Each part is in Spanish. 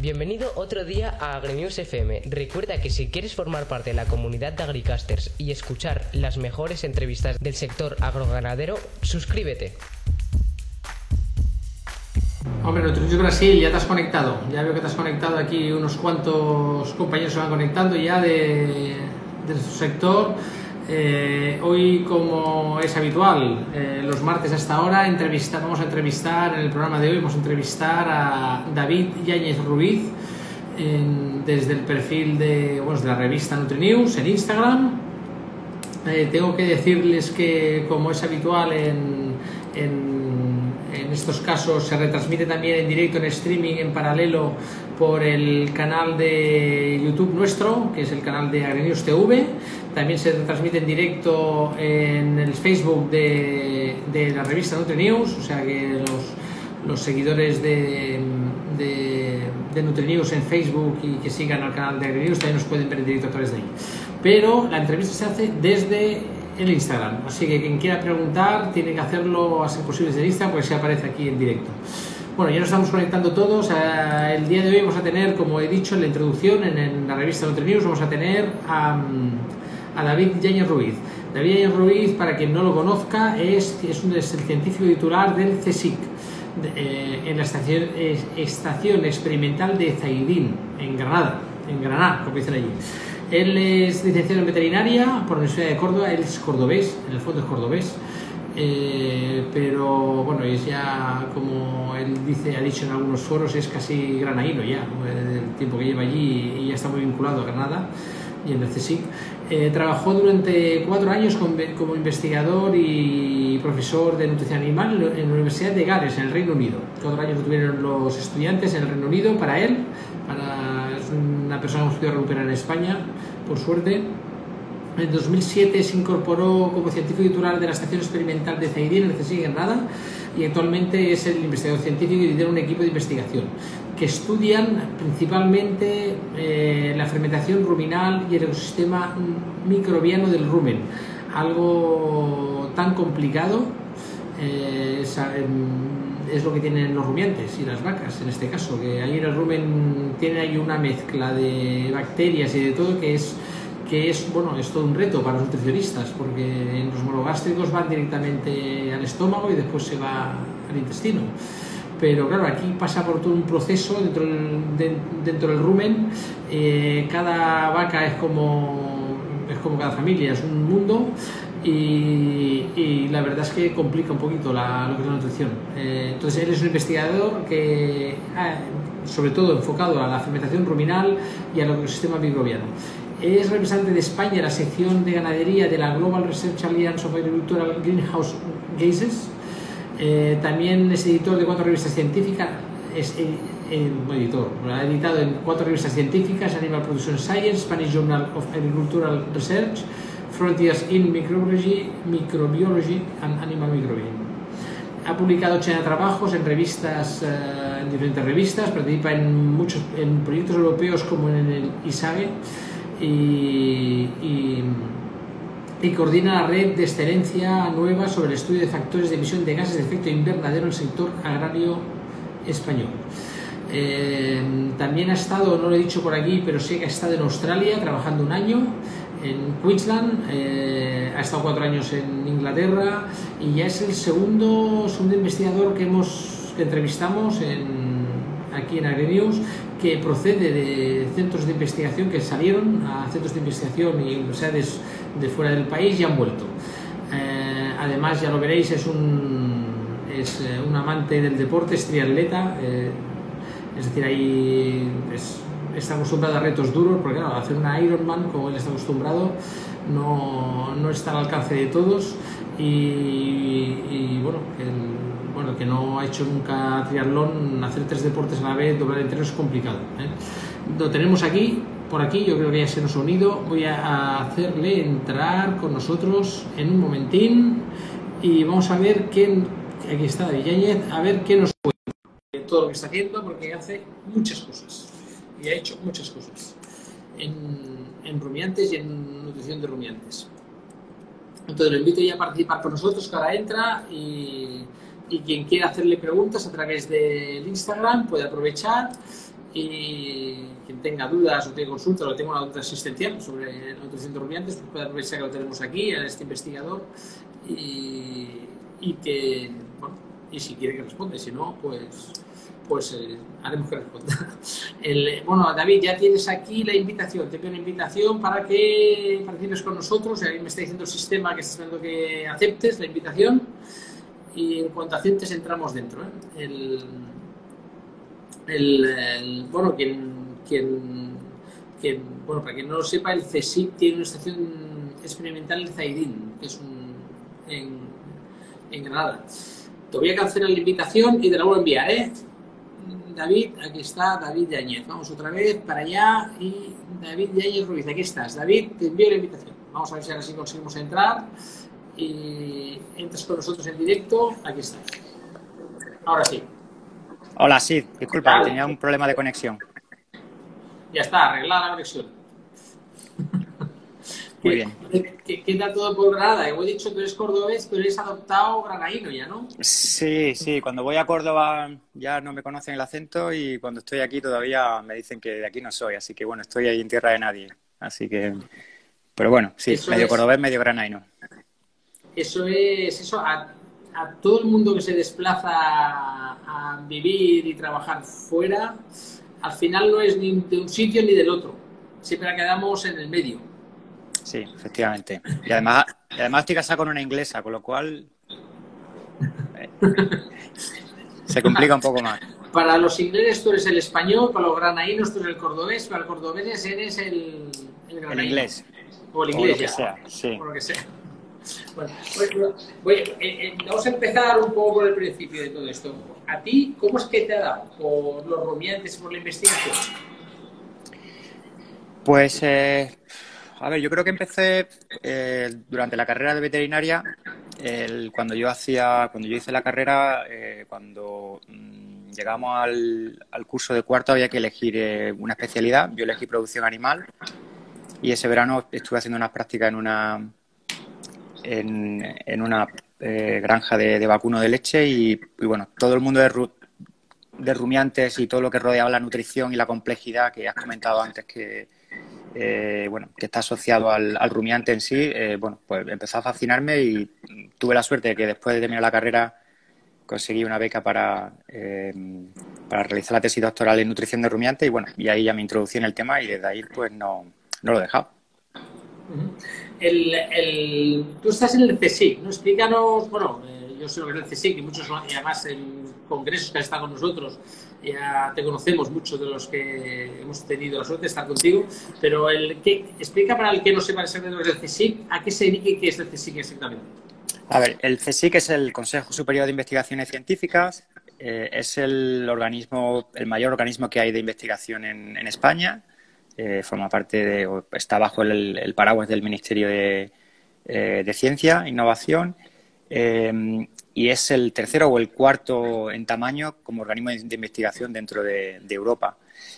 Bienvenido otro día a AgriNews FM. Recuerda que si quieres formar parte de la comunidad de Agricasters y escuchar las mejores entrevistas del sector agroganadero, suscríbete. Hombre, Nutrición Brasil, ya te has conectado. Ya veo que te has conectado aquí unos cuantos compañeros se van conectando ya de, de sector. Eh, hoy, como es habitual, eh, los martes hasta ahora entrevista, vamos a entrevistar, en el programa de hoy vamos a entrevistar a David Yáñez Ruiz desde el perfil de, bueno, de la revista NutriNews en Instagram. Eh, tengo que decirles que, como es habitual en, en, en estos casos, se retransmite también en directo, en streaming, en paralelo por el canal de YouTube nuestro, que es el canal de AgriNews TV. También se transmite en directo en el Facebook de, de la revista NutriNews, o sea que los, los seguidores de, de, de NutriNews en Facebook y que sigan al canal de AgriNews también nos pueden ver en directo a través de ahí. Pero la entrevista se hace desde el Instagram, así que quien quiera preguntar tiene que hacerlo a ser posible desde Instagram porque se aparece aquí en directo. Bueno, ya nos estamos conectando todos. El día de hoy vamos a tener, como he dicho en la introducción, en, la revista NutriNews, vamos a tener a, a David Yáñez Ruiz. David Yáñez Ruiz, para quien no lo conozca, es, es, un, es el científico titular del CSIC, de, eh, en la estación, estación Experimental de Zaidín, en Granada, en Granada, como dicen allí. Él es licenciado en veterinaria por la Universidad de Córdoba, él es cordobés, en el fondo es cordobés. Eh, pero bueno, es ya como él dice, ha dicho en algunos foros, es casi granaíno ya, el tiempo que lleva allí y ya está muy vinculado a Granada y en el CSIC. Eh, trabajó durante cuatro años como, como, investigador y profesor de nutrición animal en la Universidad de Gales, en el Reino Unido. Cuatro años lo tuvieron los estudiantes en el Reino Unido para él, para, una persona que hemos podido recuperar en España, por suerte. En 2007 se incorporó como científico titular de la Estación Experimental de Zaidín en el CSIC Granada y actualmente es el investigador científico y lidera un equipo de investigación que estudian principalmente eh, la fermentación ruminal y el ecosistema microbiano del rumen, algo tan complicado eh, es, lo que tienen los rumiantes y las vacas en este caso, que ahí en el rumen tiene ahí una mezcla de bacterias y de todo que es que es, bueno, es todo un reto para los nutricionistas, porque en los monogástricos van directamente al estómago y después se va al intestino. Pero claro, aquí pasa por todo un proceso dentro del, de, dentro del rumen. Eh, cada vaca es como, es como cada familia, es un mundo. Y, y, la verdad es que complica un poquito la, lo que es la nutrición. Eh, entonces, él es un investigador que, ah, sobre todo enfocado a la fermentación ruminal y al ecosistema microbiano. Es representante de España la sección de ganadería de la Global Research Alliance of Agricultural Greenhouse Gases. Eh, también es editor de cuatro revistas científicas. Es eh, eh, editor, ha editado en cuatro revistas científicas: Animal Production Science, Spanish Journal of Agricultural Research, Frontiers in Microbiology, Microbiology and Animal Microbiome. Ha publicado 80 trabajos en revistas, uh, en diferentes revistas, participa en muchos en proyectos europeos como en el y, y, coordina la red de excelencia nueva sobre el estudio de factores de emisión de gases de efecto invernadero en el sector agrario español. Eh, también ha estado, no lo he dicho por aquí, pero sí que ha estado en Australia trabajando un año, en Queensland, eh, ha estado cuatro años en Inglaterra y ya es el segundo, segundo investigador que, hemos, que entrevistamos en, aquí en AgriNews que procede de centros de investigación que salieron a centros de investigación y universidades de fuera del país y han vuelto. Eh, además, ya lo veréis, es un, es eh, un amante del deporte, es triatleta, eh, es decir, ahí es, está acostumbrado a retos duros, porque claro, hacer una Ironman, como él está acostumbrado, no, no está al alcance de todos y, y bueno, el, bueno, que no ha hecho nunca triatlón, hacer tres deportes a la vez, doblar entero es complicado. ¿eh? Lo tenemos aquí, por aquí, yo creo que ya se nos ha unido. Voy a hacerle entrar con nosotros en un momentín y vamos a ver qué. Aquí está David Yáñez, a ver qué nos cuenta. Todo lo que está haciendo, porque hace muchas cosas y ha hecho muchas cosas en, en rumiantes y en nutrición de rumiantes. Entonces lo invito ya a participar con nosotros, que ahora entra y y quien quiera hacerle preguntas a través del Instagram puede aprovechar y quien tenga dudas o tenga consultas o tenga una duda existencial sobre nutrición de rumiantes, pues puede aprovechar que lo tenemos aquí, a este investigador, y, y que, bueno, y si quiere que responda, si no, pues pues eh, haremos que responda. El, bueno, David, ya tienes aquí la invitación, te pido una invitación para que participes con nosotros, ahí me está diciendo el sistema que está esperando que aceptes la invitación y en cuanto aceptes entramos dentro. ¿eh? El, el, bueno, quien, quien, quien, bueno, para quien no lo sepa, el CSIC tiene una estación experimental en Zaidín, que es un, en, en Granada. Te voy a cancelar la invitación y te la voy a enviar, ¿eh? David, aquí está David Yañez. Vamos otra vez para allá y David Yañez Ruiz, aquí estás. David, te envío la invitación. Vamos a ver si ahora sí conseguimos entrar y entras con nosotros en directo. Aquí estás. Ahora sí. Hola, sí, disculpa, tenía un problema de conexión. Ya está, arreglada la conexión. Muy bien. ¿Qué, tal todo por Granada? He dicho que eres cordobés, pero eres adoptado granaíno ya, ¿no? Sí, sí. Cuando voy a Córdoba ya no me conocen el acento y cuando estoy aquí todavía me dicen que de aquí no soy. Así que bueno, estoy ahí en tierra de nadie. Así que... Pero bueno, sí, eso medio es, cordobés, medio granaíno. Eso es... Eso a, a todo el mundo que se desplaza a vivir y trabajar fuera, al final no es ni de un sitio ni del otro. Siempre quedamos en el medio. Sí, efectivamente. Y además, y además estoy casado con una inglesa, con lo cual eh, se complica un poco más. Para los ingleses tú eres el español, para los granaínos tú eres el cordobés, para los cordobeses eres el, el, el inglés. O el inglés, o lo que sea, sí. O lo que sea. Bueno, eh, eh, vamos a empezar un poco por el principio de todo esto. ¿A ti cómo es que te ha dado por los rumiantes, por la investigación? Pues eh, a ver, yo creo que empecé eh, durante la carrera de veterinaria, el, cuando yo hacía, cuando yo hice la carrera, eh, cuando mmm, llegamos al, curso de cuarto había que elegir eh, una especialidad. Yo elegí producción animal y ese verano estuve haciendo unas prácticas en una en, en una eh, granja de, vacuno de leche y, bueno, todo el mundo de, de rumiantes y todo lo que rodeaba la nutrición y la complejidad que has comentado antes que eh, bueno, que está asociado al, rumiante en sí, eh, bueno, pues empezó a fascinarme y tuve la suerte de que después de terminar la carrera conseguí una beca para, eh, para realizar la tesis doctoral en nutrición de rumiante y bueno, y ahí ya me introducí en el tema y desde ahí pues no, no lo he dejado. El, el, tú estás en el CSIC, ¿no? Explícanos, bueno, eh, yo sé lo que es el CSIC y muchos, y además en congresos que han estado con nosotros, ya te conocemos muchos de los que hemos tenido la suerte de estar contigo, pero el que, explica para el que no sepa exactamente lo que es el CSIC, ¿a qué se dedica y qué es el CSIC exactamente? A ver, el CSIC es el Consejo Superior de Investigaciones Científicas, eh, es el organismo, el mayor organismo que hay de investigación en, España, eh, forma parte de, está bajo el, el paraguas del Ministerio de, eh, de Ciencia, Innovación, eh, y es el tercero o el cuarto en tamaño como organismo de investigación dentro de, Europa.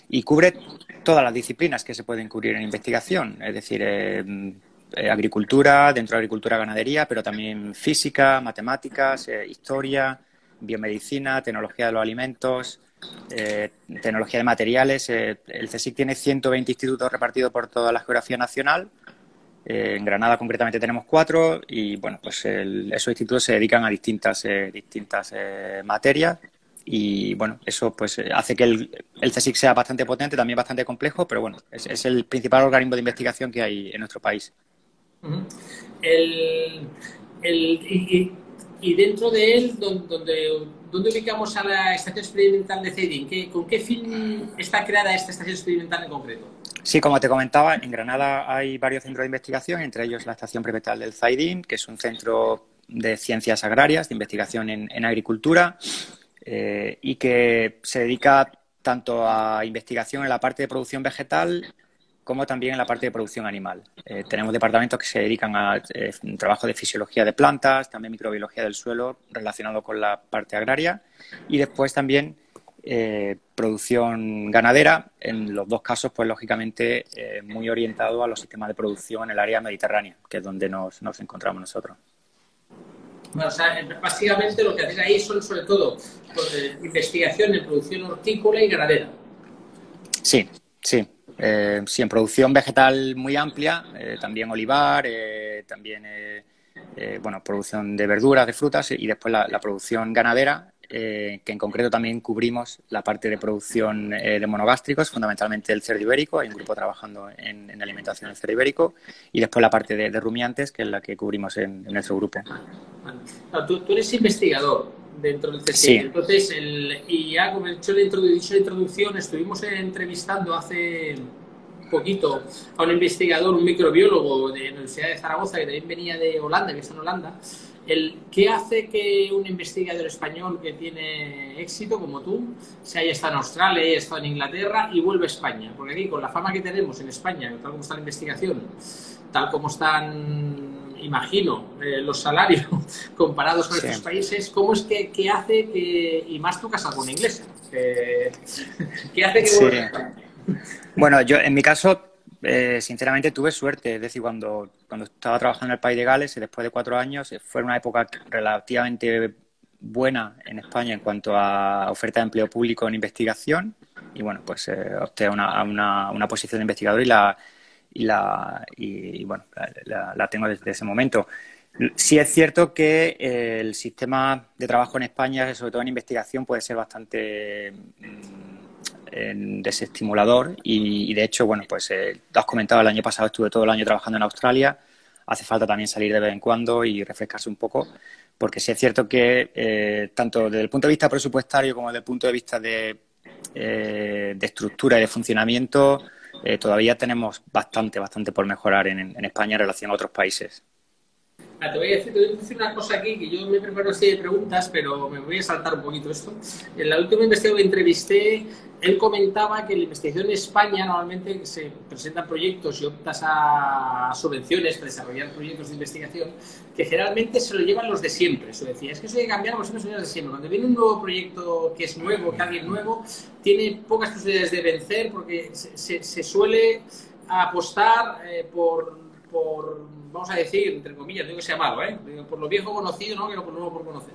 Y cubre todas las disciplinas que se pueden cubrir en investigación, es decir, eh, agricultura, dentro de agricultura, ganadería, pero también física, matemáticas, eh, historia, biomedicina, tecnología de los alimentos, eh, tecnología de materiales. Eh, el CSIC tiene 120 institutos repartidos por toda la geografía nacional. Eh, en Granada concretamente tenemos cuatro y bueno, pues el, esos institutos se dedican a distintas, eh, distintas eh, materias y bueno, eso pues hace que el, el, CSIC sea bastante potente, también bastante complejo, pero bueno, es, el principal organismo de investigación que hay en nuestro país. Uh el, y, dentro de él, donde, ¿dónde ubicamos a la estación experimental de CEDIN? ¿Con qué fin está creada esta estación experimental en concreto? Sí, como te comentaba, en Granada hay varios centros de investigación, entre ellos la Estación Premetal del Zaidín, que es un centro de ciencias agrarias, de investigación en, en agricultura, eh, y que se dedica tanto a investigación en la parte de producción vegetal como también en la parte de producción animal. Eh, tenemos departamentos que se dedican a eh, trabajo de fisiología de plantas, también microbiología del suelo relacionado con la parte agraria, y después también eh, producción ganadera, en los dos casos, pues lógicamente muy orientado a los sistemas de producción en el área mediterránea, que es donde nos, nos encontramos nosotros. Bueno, o sea, básicamente lo que hacéis ahí son sobre todo pues, investigación en producción hortícola y ganadera. Sí, sí. Eh, sí, en producción vegetal muy amplia, eh, también olivar, eh, también bueno, producción de verduras, de frutas y después la, producción ganadera, que en concreto también cubrimos la parte de producción de monogástricos, fundamentalmente el cerdo ibérico, hay un grupo trabajando en, alimentación del cerdo ibérico, y después la parte de, rumiantes, que es la que cubrimos en, nuestro grupo. tú, tú, eres investigador, dentro del CSIC. Entonces, el, y ya como he dicho la introducción, estuvimos entrevistando hace poquito a un investigador, un microbiólogo de la Universidad de Zaragoza, que también venía de Holanda, que está en Holanda, el, ¿qué hace que un investigador español que tiene éxito como tú se haya estado en Australia, haya estado en Inglaterra y vuelve a España? Porque aquí, con la fama que tenemos en España, tal como está la investigación, tal como están imagino, eh, los salarios comparados con estos países, ¿cómo es que, hace que, y más tú casas con inglés, ¿qué hace que... Bueno, yo en mi caso, eh, sinceramente tuve suerte, es decir, cuando, cuando estaba trabajando en el país de Gales, y después de cuatro años, eh, fue una época relativamente buena en España en cuanto a oferta de empleo público en investigación y bueno, pues opté a una, una, una posición de investigador y la, y, la, y, bueno, la, tengo desde ese momento. Sí es cierto que eh, el sistema de trabajo en España, sobre todo en investigación, puede ser bastante mm, desestimulador y, de hecho, bueno, pues eh, has comentado, el año pasado estuve todo el año trabajando en Australia, hace falta también salir de vez en cuando y refrescarse un poco, porque sí es cierto que eh, tanto desde el punto de vista presupuestario como desde el punto de vista de, de estructura y de funcionamiento, eh, todavía tenemos bastante, bastante por mejorar en, España en relación a otros países. Ah, te, voy a decir, una cosa aquí, que yo me preparo una serie de preguntas, pero me voy a saltar un poquito esto. En la última investigación que entrevisté, él comentaba que la investigación en España normalmente se presentan proyectos y optas a subvenciones para desarrollar proyectos de investigación que generalmente se lo llevan los de siempre. Eso decía, es que eso que cambiar los de siempre. Cuando viene un nuevo proyecto que es nuevo, que alguien nuevo, tiene pocas posibilidades de vencer porque se, se, suele apostar eh, por, por, vamos a decir, entre comillas, digo que sea malo, ¿eh? por lo viejo conocido, ¿no? que lo nuevo por conocer.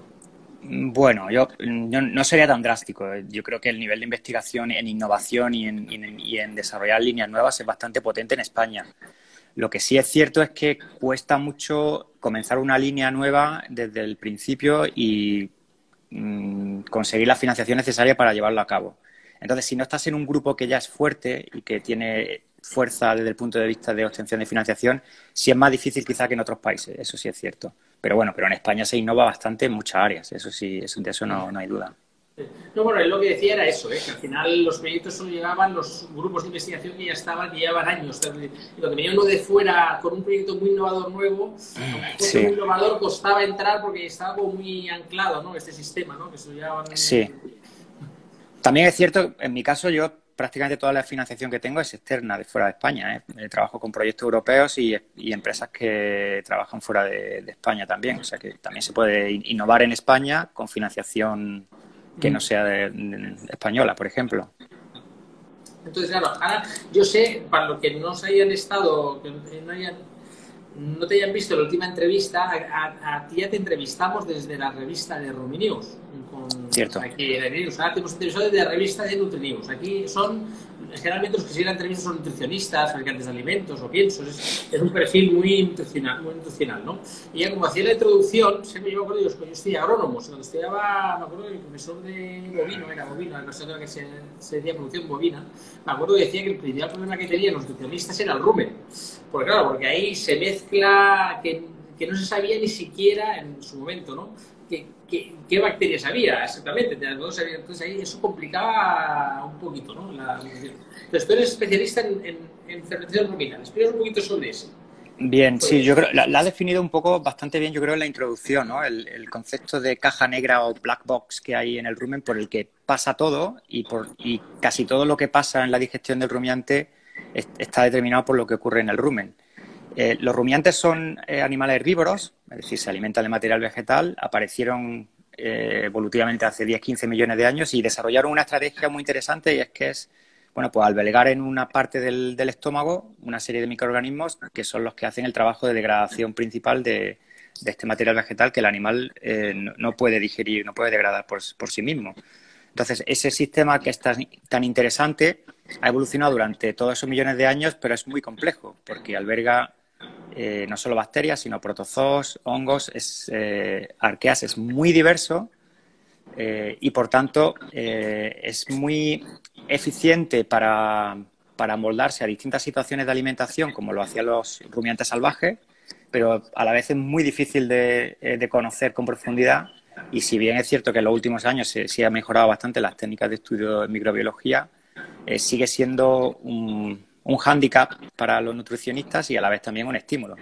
Bueno, yo, no sería tan drástico. Yo creo que el nivel de investigación en innovación y en, desarrollar líneas nuevas es bastante potente en España. Lo que sí es cierto es que cuesta mucho comenzar una línea nueva desde el principio y mm, conseguir la financiación necesaria para llevarlo a cabo. Entonces, si no estás en un grupo que ya es fuerte y que tiene fuerza desde el punto de vista de obtención de financiación, sí es más difícil quizá que en otros países, eso sí es cierto. Pero bueno, pero en España se innova bastante en muchas áreas, eso sí, de eso no, hay duda. No, bueno, lo que decía era eso, ¿eh? que al final los proyectos solo llegaban los grupos de investigación que ya estaban, que llevaban años. Y lo que venía uno de fuera con un proyecto muy innovador nuevo, sí. muy innovador costaba entrar porque estaba como muy anclado, ¿no? Este sistema, ¿no? Que Sí. También es cierto, en mi caso yo prácticamente toda la financiación que tengo es externa, de fuera de España. ¿eh? eh trabajo con proyectos europeos y, empresas que trabajan fuera de, España también. O sea que también se puede innovar en España con financiación que no sea de, española, por ejemplo. Entonces, claro, ahora yo sé, para los que no se hayan estado, que no, hayan, no te hayan visto la última entrevista, a, ti ya te entrevistamos desde la revista de Ruminews Cierto. Aquí en Ahora tenemos episodios de la revista de Nutrinews. Aquí son, generalmente los que siguen entrevistas son nutricionistas, fabricantes de alimentos o piensos. Es, un perfil muy nutricional, muy nutricional, ¿no? Y ya como hacía la introducción, siempre yo me acuerdo, yo, yo estoy agrónomo, cuando estudiaba, me acuerdo el profesor de bovino, era bovino, la persona que se, se decía producción bovina, me acuerdo que decía que el principal problema que tenían los nutricionistas era el rumen. Porque claro, porque ahí se mezcla que, que no se sabía ni siquiera en su momento, ¿no? Qué, bacterias había exactamente. Entonces ahí eso complicaba un poquito ¿no? la Entonces tú eres especialista en, en, fermentación ruminal. Explícanos un poquito sobre eso. Bien, sí, yo creo, la, ha definido un poco bastante bien, yo creo, en la introducción, ¿no? El, concepto de caja negra o black box que hay en el rumen por el que pasa todo y, por, y casi todo lo que pasa en la digestión del rumiante está determinado por lo que ocurre en el rumen. Eh, los rumiantes son eh, animales herbívoros, es decir, se alimentan de material vegetal, aparecieron eh, evolutivamente hace 10-15 millones de años y desarrollaron una estrategia muy interesante y es que es, bueno, pues albergar en una parte del, estómago una serie de microorganismos que son los que hacen el trabajo de degradación principal de, este material vegetal que el animal no, puede digerir, no puede degradar por, sí mismo. Entonces, ese sistema que es tan, interesante ha evolucionado durante todos esos millones de años, pero es muy complejo porque alberga eh, no solo bacterias, sino protozoos, hongos, es, eh, arqueas, es muy diverso eh, y por tanto es muy eficiente para, para moldarse a distintas situaciones de alimentación, como lo hacían los rumiantes salvajes, pero a la vez es muy difícil de, de conocer con profundidad. Y si bien es cierto que en los últimos años se, se han mejorado bastante las técnicas de estudio de microbiología, eh, sigue siendo un, un hándicap para los nutricionistas y a la vez también un estímulo.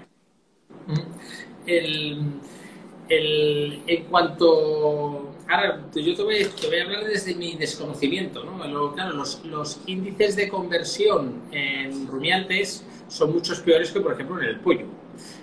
en cuanto. Ahora, yo te voy, a hablar desde mi desconocimiento. ¿no? claro, los, los, índices de conversión en rumiantes son muchos peores que, por ejemplo, en el pollo.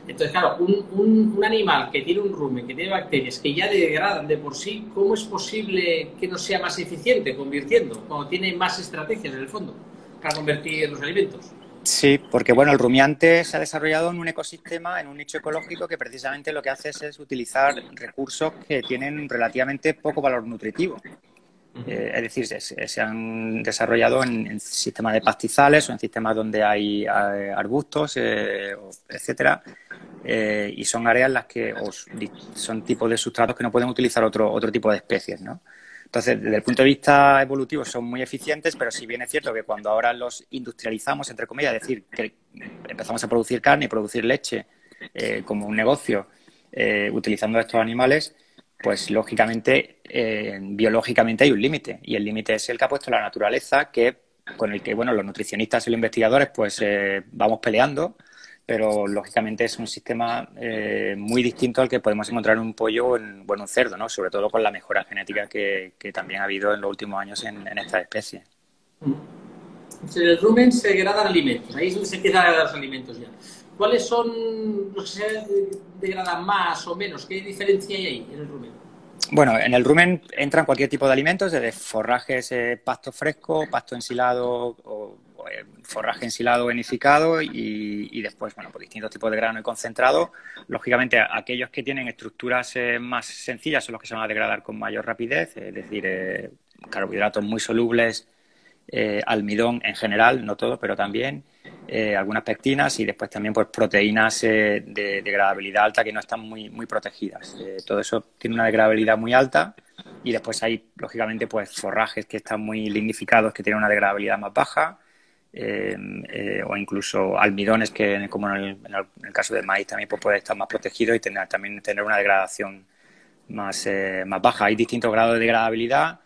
Entonces, claro, un, un, animal que tiene un rumen, que tiene bacterias, que ya degradan de por sí, ¿cómo es posible que no sea más eficiente convirtiendo, cuando tiene más estrategias en el fondo para convertir los alimentos? Sí, porque bueno, el rumiante se ha desarrollado en un ecosistema, en un nicho ecológico que precisamente lo que hace es, utilizar recursos que tienen relativamente poco valor nutritivo. Eh, es decir, se, han desarrollado en, sistemas de pastizales o en sistemas donde hay eh, arbustos, eh, etcétera, eh, y son áreas en las que son tipos de sustratos que no pueden utilizar otro, otro tipo de especies, ¿no? Entonces, desde el punto de vista evolutivo son muy eficientes, pero si bien es cierto que cuando ahora los industrializamos, entre comillas, es decir, que empezamos a producir carne y producir leche eh, como un negocio eh, utilizando estos animales, pues lógicamente, biológicamente hay un límite. Y el límite es el que ha puesto la naturaleza, que con el que, bueno, los nutricionistas y los investigadores, pues vamos peleando pero lógicamente es un sistema eh, muy distinto al que podemos encontrar en un pollo o en un cerdo, ¿no? sobre todo con la mejora genética que, también ha hahabido en los últimos años en, esta especie. En el rumen se degradan alimentos, ahí se degradar los alimentos ya. ¿Cuáles son los que se degradan más o menos? ¿Qué diferencia hay ahí en el rumen? Bueno, en el rumen entran cualquier tipo de alimentos, desde forrajes, eh, pasto fresco, pasto ensilado o eh, forraje ensilado o enificado y, después, bueno, por distintos tipos de grano y concentrado. Lógicamente, aquellos que tienen estructuras eh, más sencillas son los que se van a degradar con mayor rapidez, es decir, eh, carbohidratos muy solubles, almidón en general, no todo, pero también algunas pectinas y después también pues proteínas de degradabilidad alta que no están muy, muy protegidas. todo eso tiene una degradabilidad muy alta y después hay, lógicamente, pues forrajes que están muy lignificados que tienen una degradabilidad más baja Eh, o incluso almidones que, como en el, caso del maíz, también pues, puede estar más protegido y tener, también tener una degradación más, eh, más baja. Hay distintos grados de degradabilidad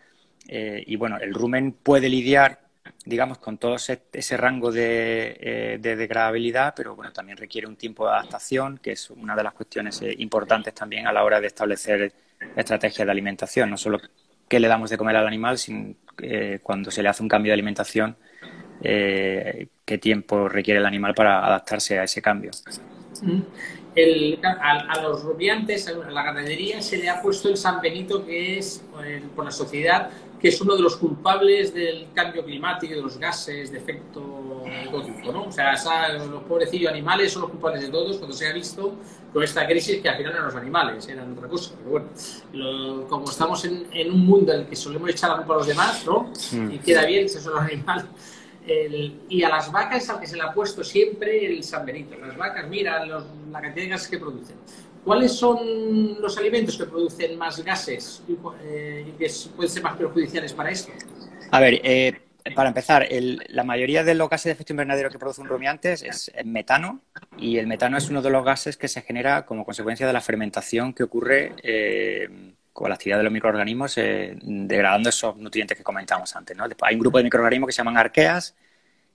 eh, y, bueno, el rumen puede lidiar, digamos, con todo ese, rango de, de, degradabilidad, pero, bueno, también requiere un tiempo de adaptación, que es una de las cuestiones importantes también a la hora de establecer estrategias de alimentación, no solo qué le damos de comer al animal, sino cuando se le hace un cambio de alimentación, eh, qué tiempo requiere el animal para adaptarse a ese cambio. Mm. a, los rubiantes, a la ganadería, se le ha puesto el San Benito, que es, eh, por la sociedad, que es uno de los culpables del cambio climático, de los gases de efecto de ¿no? O sea, los pobrecillos animales son los culpables de todos cuando se ha visto con esta crisis que al final eran los animales, eran otra cosa. Pero bueno, como estamos en, un mundo en el que solemos echar la culpa a los demás, ¿no? Mm. Y queda bien, si son los animales y a las vacas al que se le ha puesto siempre el San Benito. Las vacas, mira la cantidad de gases que producen. ¿Cuáles son los alimentos que producen más gases eh, y que pueden ser más perjudiciales para esto? A ver, eh, para empezar, la mayoría de los gases de efecto invernadero que produce un rumiante es, metano y el metano es uno de los gases que se genera como consecuencia de la fermentación que ocurre eh, con la actividad de los microorganismos eh, degradando esos nutrientes que comentamos antes. hay un grupo de microorganismos que se llaman arqueas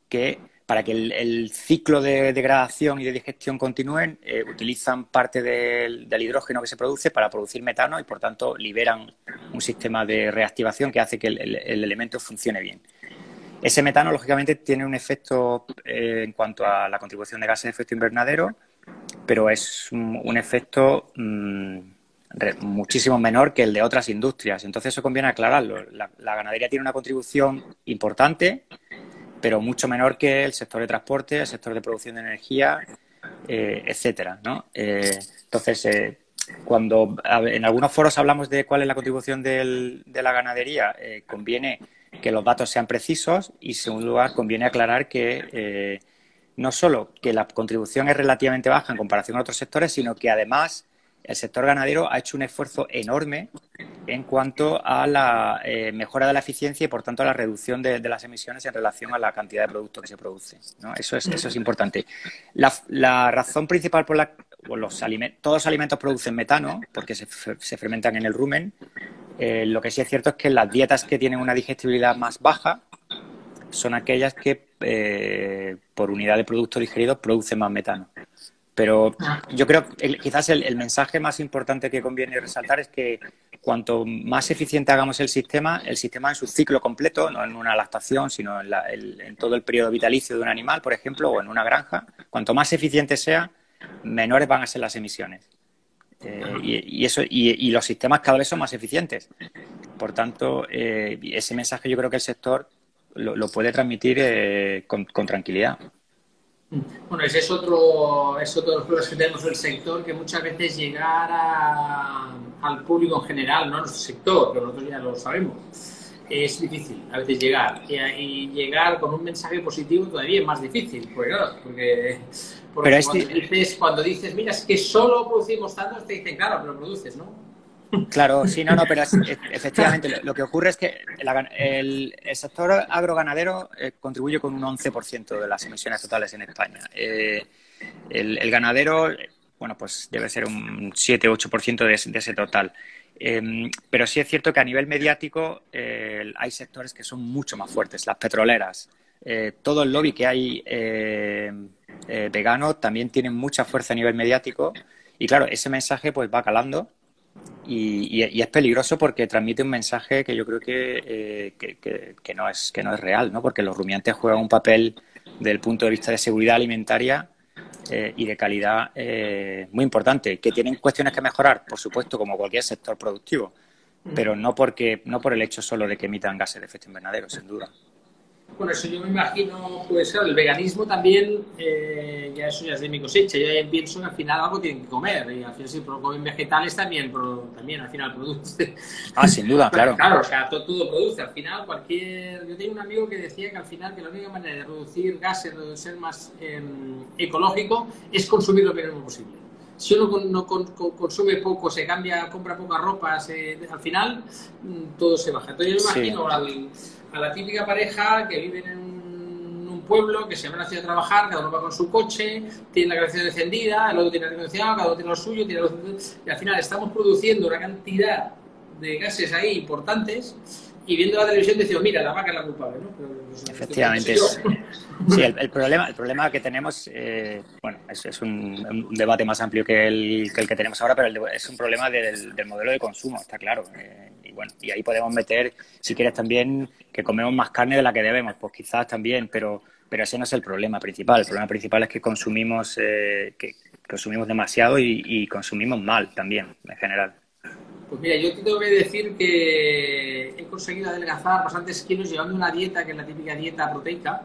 que para que el, ciclo de degradación y de digestión continúen, eh, utilizan parte del, hidrógeno que se produce para producir metano y, por tanto, liberan un sistema de reactivación que hace que el, elemento funcione bien. Ese metano, lógicamente, tiene un efecto eh, en cuanto a la contribución de gases de efecto invernadero, pero es un, efecto mm, muchísimo menor que el de otras industrias. Entonces eso conviene aclararlo. La, ganadería tiene una contribución importante, pero mucho menor que el sector de transporte, el sector de producción de energía, eh, etcétera. ¿no? Eh, entonces, eh, cuando en algunos foros hablamos de cuál es la contribución de la ganadería, conviene que los datos sean precisos y, en segundo lugar, conviene aclarar que eh, no solo que la contribución es relativamente baja en comparación con otros sectores, sino que además el sector ganadero ha hecho un esfuerzo enorme en cuanto a la eh, mejora de la eficiencia y, por tanto, a la reducción de, las emisiones en relación a la cantidad de producto que se produce. Eso, es, eso es importante. La, razón principal por la los todos los alimentos producen metano porque se, fermentan en el rumen. Eh, lo que sí es cierto es que las dietas que tienen una digestibilidad más baja son aquellas que eh, por unidad de producto digerido producen más metano. Pero yo creo que quizás el, mensaje más importante que conviene resaltar es que cuanto más eficiente hagamos el sistema, el sistema en su ciclo completo, no en una lactación, sino en, todo el periodo vitalicio de un animal, por ejemplo, o en una granja, cuanto más eficiente sea, menores van a ser las emisiones. Eh, y, eso, y, los sistemas cada vez son más eficientes. Por tanto, eh, ese mensaje yo creo que el sector lo, puede transmitir eh, con tranquilidad. Bueno, ese es otro, es otro de los problemas que tenemos en el sector, que muchas veces llegar al público en general, no a nuestro sector, pero nosotros ya lo sabemos, es difícil a veces llegar. Y, llegar con un mensaje positivo todavía es más difícil, porque claro, porque, cuando, dices, cuando dices, mira, es que solo producimos tanto, te dicen, claro, pero produces, ¿no? Claro, sí, no, no, pero efectivamente lo que ocurre es que el, sector agroganadero eh, contribuye con un 11% de las emisiones totales en España. Eh, el, ganadero, bueno, pues debe ser un 7-8% de, de, ese total. Em, pero sí es cierto que a nivel mediático eh, hay sectores que son mucho más fuertes, las petroleras. todo el lobby que hay vegano también tiene mucha fuerza a nivel mediático y claro, ese mensaje pues va calando y, es peligroso porque transmite un mensaje que yo creo eh, que, no es, que no es real, ¿no? porque los rumiantes juegan un papel desde el punto de vista de seguridad alimentaria eh, y de calidad eh, muy importante, que tienen cuestiones que mejorar, por supuesto, como cualquier sector productivo, pero no, porque, no por el hecho solo de que emitan gases de efecto invernadero, sin duda. Por eso yo me imagino, pues claro, el veganismo también, eh, ya eso ya es de mi cosecha, yo ya pienso que al final algo tienen que comer, y al final si comen vegetales también, también al final produce. Ah, sin duda, claro. claro, o sea, todo, produce, al final cualquier... Yo tengo un amigo que decía que al final que la única manera de reducir gases, de ser más em, ecológico, es consumir lo mínimo posible si uno no consume poco, se cambia, compra poca ropa, al final mm, todo se baja. Entonces yo me imagino al, a la típica pareja que viven en un, pueblo, que se van a a trabajar, cada uno va con su coche, tiene la calefacción encendida, el otro tiene la calefacción, cada uno tiene lo suyo, tiene y al final estamos produciendo una cantidad de gases ahí importantes y viendo la televisión decimos, mira, la vaca es la culpable, ¿no? Pues, Efectivamente. sí, el, problema, el problema que tenemos, eh, bueno, es, un, debate más amplio que el, que tenemos ahora, pero es un problema del, modelo de consumo, está claro. Eh, y bueno, y ahí podemos meter, si quieres también, que comemos más carne de la que debemos, pues quizás también, pero, pero ese no es el problema principal. El problema principal es que consumimos, eh, que consumimos demasiado y, consumimos mal también, en general. Pues mira, yo te tengo que decir que he conseguido adelgazar bastantes kilos llevando una dieta que es la típica dieta proteica.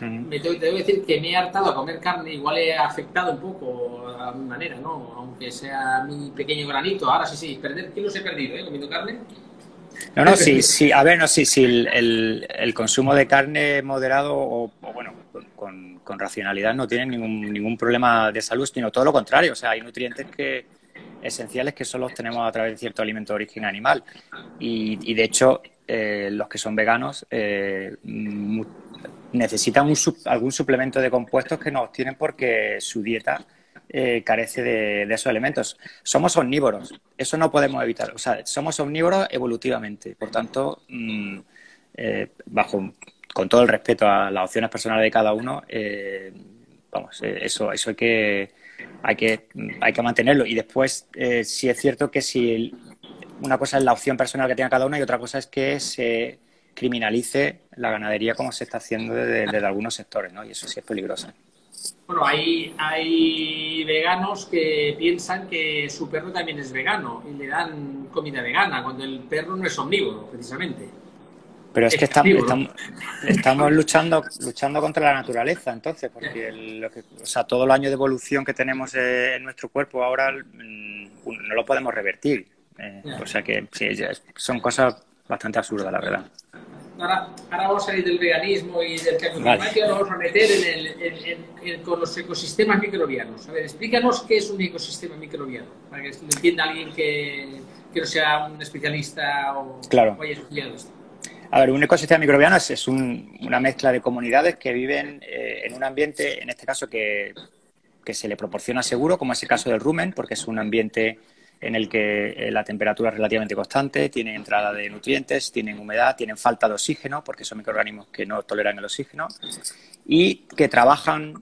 Me tengo, que decir que me he hartado a comer carne, igual he afectado un poco a mi manera, ¿no? Aunque sea mi pequeño granito. Ahora sí, sí, perder kilos he perdido, ¿eh? Comiendo carne. No, no, sí, sí, a ver, no, sí, sí, el, el, consumo de carne moderado o, bueno, con, con, racionalidad no tiene ningún, ningún problema de salud, sino todo lo contrario. O sea, hay nutrientes que, esenciales que solo obtenemos a través de cierto alimento de origen animal. Y, de hecho, eh, los que son veganos eh, necesitan algún suplemento de compuestos que no obtienen porque su dieta eh, carece de, esos elementos. Somos omnívoros, eso no podemos evitar. O sea, somos omnívoros evolutivamente. Por tanto, mm, bajo con todo el respeto a las opciones personales de cada uno, vamos, eso, eso hay que hay que, hay que mantenerlo. Y después, eh, sí es cierto que si una cosa es la opción personal que tenga cada uno y otra cosa es que se criminalice la ganadería como se está haciendo desde, algunos sectores, ¿no? Y eso sí es peligroso. Bueno, hay, hay veganos que piensan que su perro también es vegano y le dan comida vegana, cuando el perro no es omnívoro, precisamente. Pero es que estamos, estamos, luchando, luchando contra la naturaleza, entonces, porque o sea, todo el año de evolución que tenemos en nuestro cuerpo ahora mm, no lo podemos revertir. Eh, o sea que sí, son cosas bastante absurdas, la verdad. ahora, vamos a salir del veganismo y del cambio climático, lo vamos a meter con los ecosistemas microbianos. A ver, explícanos qué es un ecosistema microbiano, para que lo entienda alguien que, no sea un especialista o, claro. haya estudiado esto. A ver, un ecosistema microbiano es, una mezcla de comunidades que viven eh, en un ambiente, en este caso, que, que se le proporciona seguro, como es el caso del rumen, porque es un ambiente en el que eh, la temperatura es relativamente constante, tienen entrada de nutrientes, tienen humedad, tienen falta de oxígeno, porque son microorganismos que no toleran el oxígeno, y que trabajan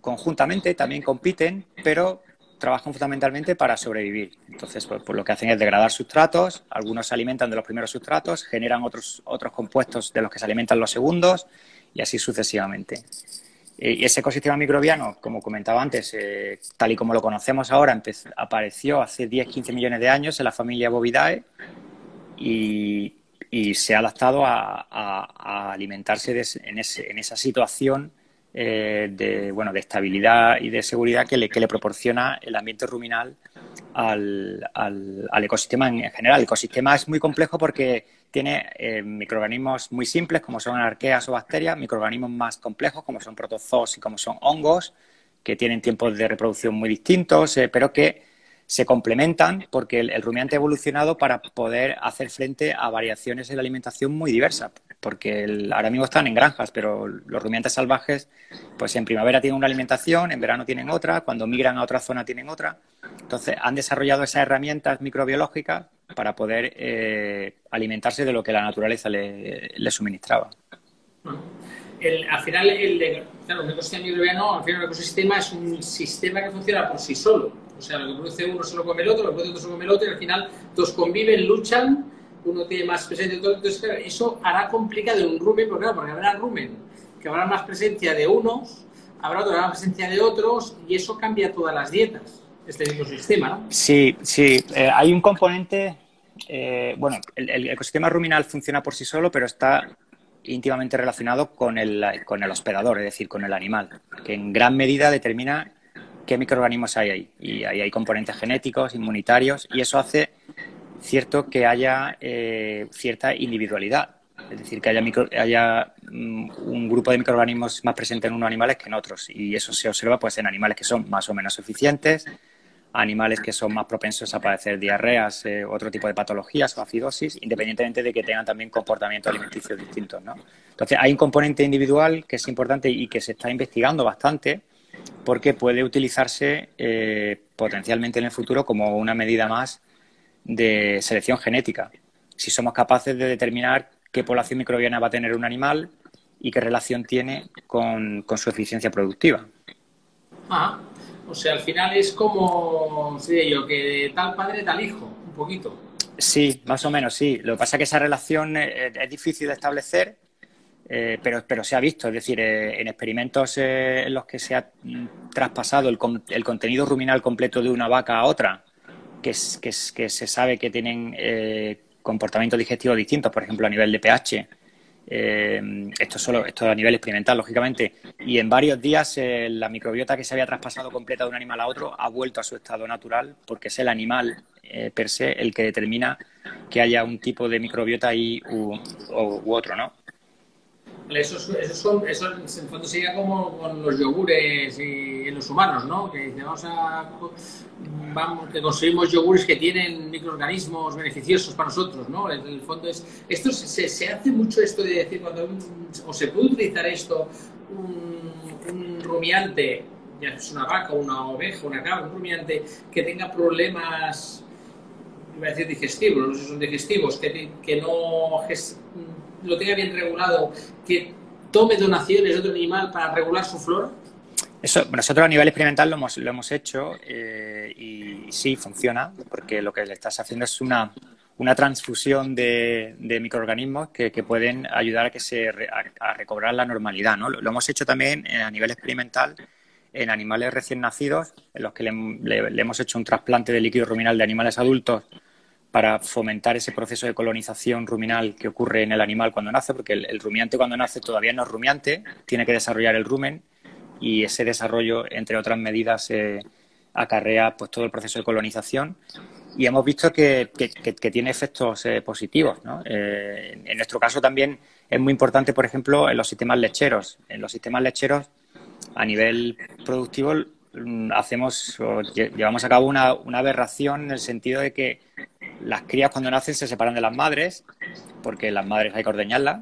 conjuntamente, también compiten, pero trabajan fundamentalmente para sobrevivir. Entonces, pues, pues, lo que hacen es degradar sustratos, algunos se alimentan de los primeros sustratos, generan otros, otros compuestos de los que se alimentan los segundos, y así sucesivamente. Eh, y ese ecosistema microbiano, como comentaba antes, eh, tal y como lo conocemos ahora, apareció hace 10-15 millones de años en la familia Bovidae y, se ha adaptado a, alimentarse en, esa situación eh, de, bueno, de estabilidad y de seguridad que le, que le proporciona el ambiente ruminal al, al, ecosistema en general. El ecosistema es muy complejo porque tiene eh, microorganismos muy simples, como son arqueas o bacterias, microorganismos más complejos, como son protozoos y como son hongos, que tienen tiempos de reproducción muy distintos, eh, pero que se complementan porque el, rumiante ha evolucionado para poder hacer frente a variaciones en la alimentación muy diversas, porque ahora mismo están en granjas, pero los rumiantes salvajes, pues en primavera tienen una alimentación, en verano tienen otra, cuando migran a otra zona tienen otra. Entonces, han desarrollado esas herramientas microbiológicas para poder eh, alimentarse de lo que la naturaleza le, suministraba. al final, el, claro, ecosistema microbiano, al final el ecosistema es un sistema que funciona por sí solo. O sea, lo que produce uno se lo come el otro, lo que produce otro se lo come el otro, y al final todos conviven, luchan, uno tiene más presencia. Entonces, eso hará complicado un rumen, porque, claro, porque habrá rumen que habrá más presencia de unos, habrá otra más presencia de otros, y eso cambia todas las dietas este ecosistema, ¿no? Sí, sí. Eh, hay un componente eh, bueno, el, ecosistema ruminal funciona por sí solo, pero está íntimamente relacionado con el, con el hospedador, es decir, con el animal, que en gran medida determina qué microorganismos hay ahí. Y ahí hay componentes genéticos, inmunitarios, y eso hace cierto que haya eh, cierta individualidad. Es decir, que haya, haya mm, un grupo de microorganismos más presente en unos animales que en otros. Y eso se observa pues, en animales que son más o menos eficientes, animales que son más propensos a padecer diarreas, eh, otro tipo de patologías o acidosis, independientemente de que tengan también comportamientos alimenticios distintos. ¿no? Entonces, hay un componente individual que es importante y que se está investigando bastante porque puede utilizarse eh, potencialmente en el futuro como una medida más de selección genética. Si somos capaces de determinar qué población microbiana va a tener un animal y qué relación tiene con, con su eficiencia productiva. Ah, o sea, al final es como, sí, yo, que tal padre, tal hijo, un poquito. Sí, más o menos, sí. Lo que pasa es que esa relación es, difícil de establecer, eh, pero, pero se ha visto. Es decir, eh, en experimentos eh, en los que se ha mm, traspasado el, el, contenido ruminal completo de una vaca a otra, que, se sabe que tienen comportamientos digestivos distintos, por ejemplo, a nivel de pH, eh, esto solo esto a nivel experimental, lógicamente. Y en varios días eh, la microbiota que se había traspasado completa de un animal a otro ha vuelto a su estado natural porque es el animal eh, per se el que determina que haya un tipo de microbiota ahí u, u otro, ¿no? Eso, eso, son, eso en fondo sería como con los yogures y los humanos, ¿no? Que vamos a, vamos, que conseguimos yogures que tienen microorganismos beneficiosos para nosotros, ¿no? En el fondo es, esto se, se hace mucho esto de decir cuando o se puede utilizar esto un, un rumiante, ya es una vaca, una oveja, una cabra, un rumiante que tenga problemas, iba a decir digestivos, no sé son digestivos, que, que no lo tenga bien regulado, que tome donaciones de otro animal para regular su flora? Eso, nosotros a nivel experimental lo hemos, lo hemos hecho eh, y sí funciona, porque lo que le estás haciendo es una, una transfusión de, microorganismos que, pueden ayudar a que se a, recobrar la normalidad. ¿no? Lo, hemos hecho también a nivel experimental en animales recién nacidos, en los que le hemos hecho un trasplante de líquido ruminal de animales adultos para fomentar ese proceso de colonización ruminal que ocurre en el animal cuando nace, porque el, rumiante cuando nace todavía no es rumiante, tiene que desarrollar el rumen y ese desarrollo, entre otras medidas, acarrea pues todo el proceso de colonización y hemos visto que, tiene efectos eh, positivos. ¿no? Eh, en nuestro caso también es muy importante, por ejemplo, en los sistemas lecheros. En los sistemas lecheros, a nivel productivo, mm, hacemos llevamos a cabo una aberración en el sentido de que las crías cuando nacen se separan de las madres, porque las madres hay que ordeñarlas,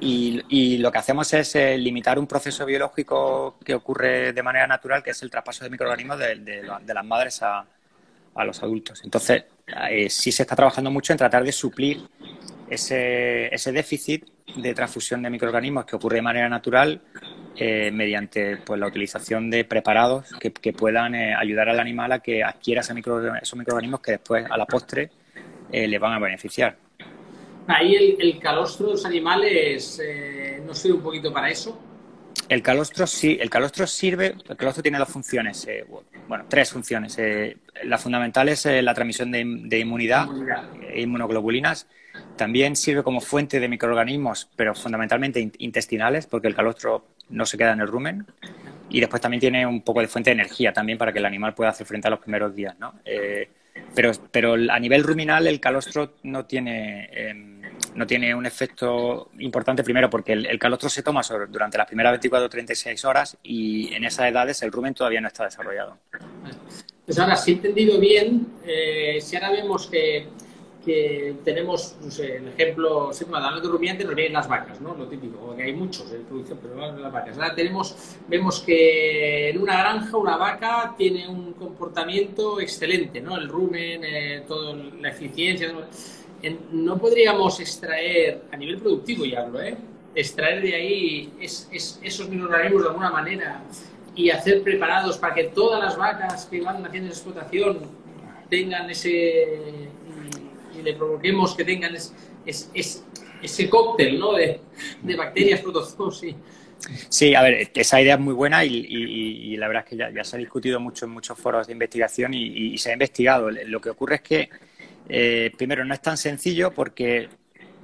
y, lo que hacemos es eh, limitar un proceso biológico que ocurre de manera natural, que es el traspaso de microorganismos de, las madres a, los adultos. Entonces, eh, sí se está trabajando mucho en tratar de suplir ese, déficit de transfusión de microorganismos que ocurre de manera natural eh, mediante pues, la utilización de preparados que, puedan ayudar al animal a que adquiera esos microorganismos que después, a la postre, le van a beneficiar. Ahí el, calostro de los animales eh, no sirve un poquito para eso. El calostro sí, el calostro sirve, el calostro tiene dos funciones, eh, bueno, tres funciones. Eh, la fundamental es la transmisión de, inmunidad, e inmunoglobulinas. También sirve como fuente de microorganismos, pero fundamentalmente intestinales, porque el calostro no se queda en el rumen. Y después también tiene un poco de fuente de energía también para que el animal pueda hacer frente a los primeros días, ¿no? pero, pero a nivel ruminal el calostro no tiene em, no tiene un efecto importante, primero porque el, calostro se toma durante las primeras 24 o 36 horas y en esas edades el rumen todavía no está desarrollado. Pues ahora, si he entendido bien, eh, si ahora vemos que, tenemos, no sé, el ejemplo, hablando de rumiantes, nos vienen las vacas, ¿no? Lo típico, que hay muchos en producción, pero las vacas. Ahora tenemos, vemos que en una granja una vaca tiene un comportamiento excelente, ¿no? El rumen, eh, toda la eficiencia no podríamos extraer, a nivel productivo ya hablo, ¿eh? extraer de ahí esos microorganismos de alguna manera y hacer preparados para que todas las vacas que van haciendo explotación tengan ese y, le provoquemos que tengan ese cóctel ¿no? de, bacterias protozoosis. Sí, a ver, esa idea es muy buena y, la verdad es que ya, se ha discutido mucho en muchos foros de investigación y, se ha investigado. Lo que ocurre es que eh, primero, no es tan sencillo porque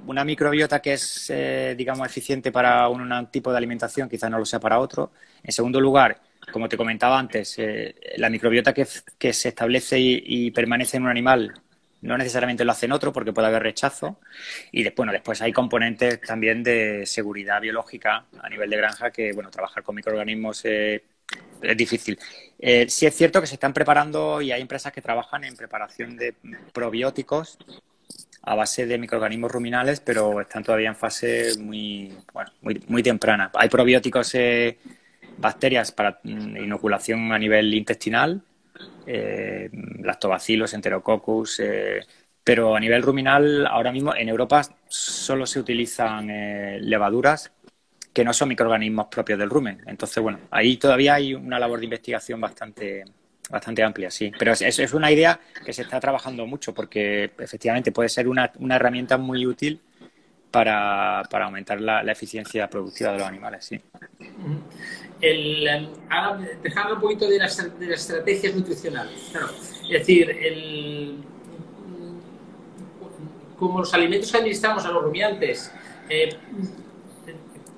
una microbiota que es, eh, digamos, eficiente para un, tipo de alimentación quizás no lo sea para otro. En segundo lugar, como te comentaba antes, eh, la microbiota que, se establece y, permanece en un animal no necesariamente lo hace en otro porque puede haber rechazo. Y después, después hay componentes también de seguridad biológica a nivel de granja que, bueno, trabajar con microorganismos es difícil. Eh, sí es cierto que se están preparando y hay empresas que trabajan en preparación de probióticos a base de microorganismos ruminales, pero están todavía en fase muy, bueno, muy, muy temprana. Hay probióticos, eh, bacterias para mm, inoculación a nivel intestinal, eh, lactobacilos, enterococcus, eh, pero a nivel ruminal, ahora mismo en Europa solo se utilizan levaduras que no son microorganismos propios del rumen. Entonces, bueno, ahí todavía hay una labor de investigación bastante, bastante amplia, sí. Pero es, es una idea que se está trabajando mucho porque efectivamente puede ser una, una herramienta muy útil para, para aumentar la, eficiencia productiva de los animales, sí. El, un poquito de las, de las estrategias nutricionales. Claro, es decir, el, como los alimentos que administramos a los rumiantes eh,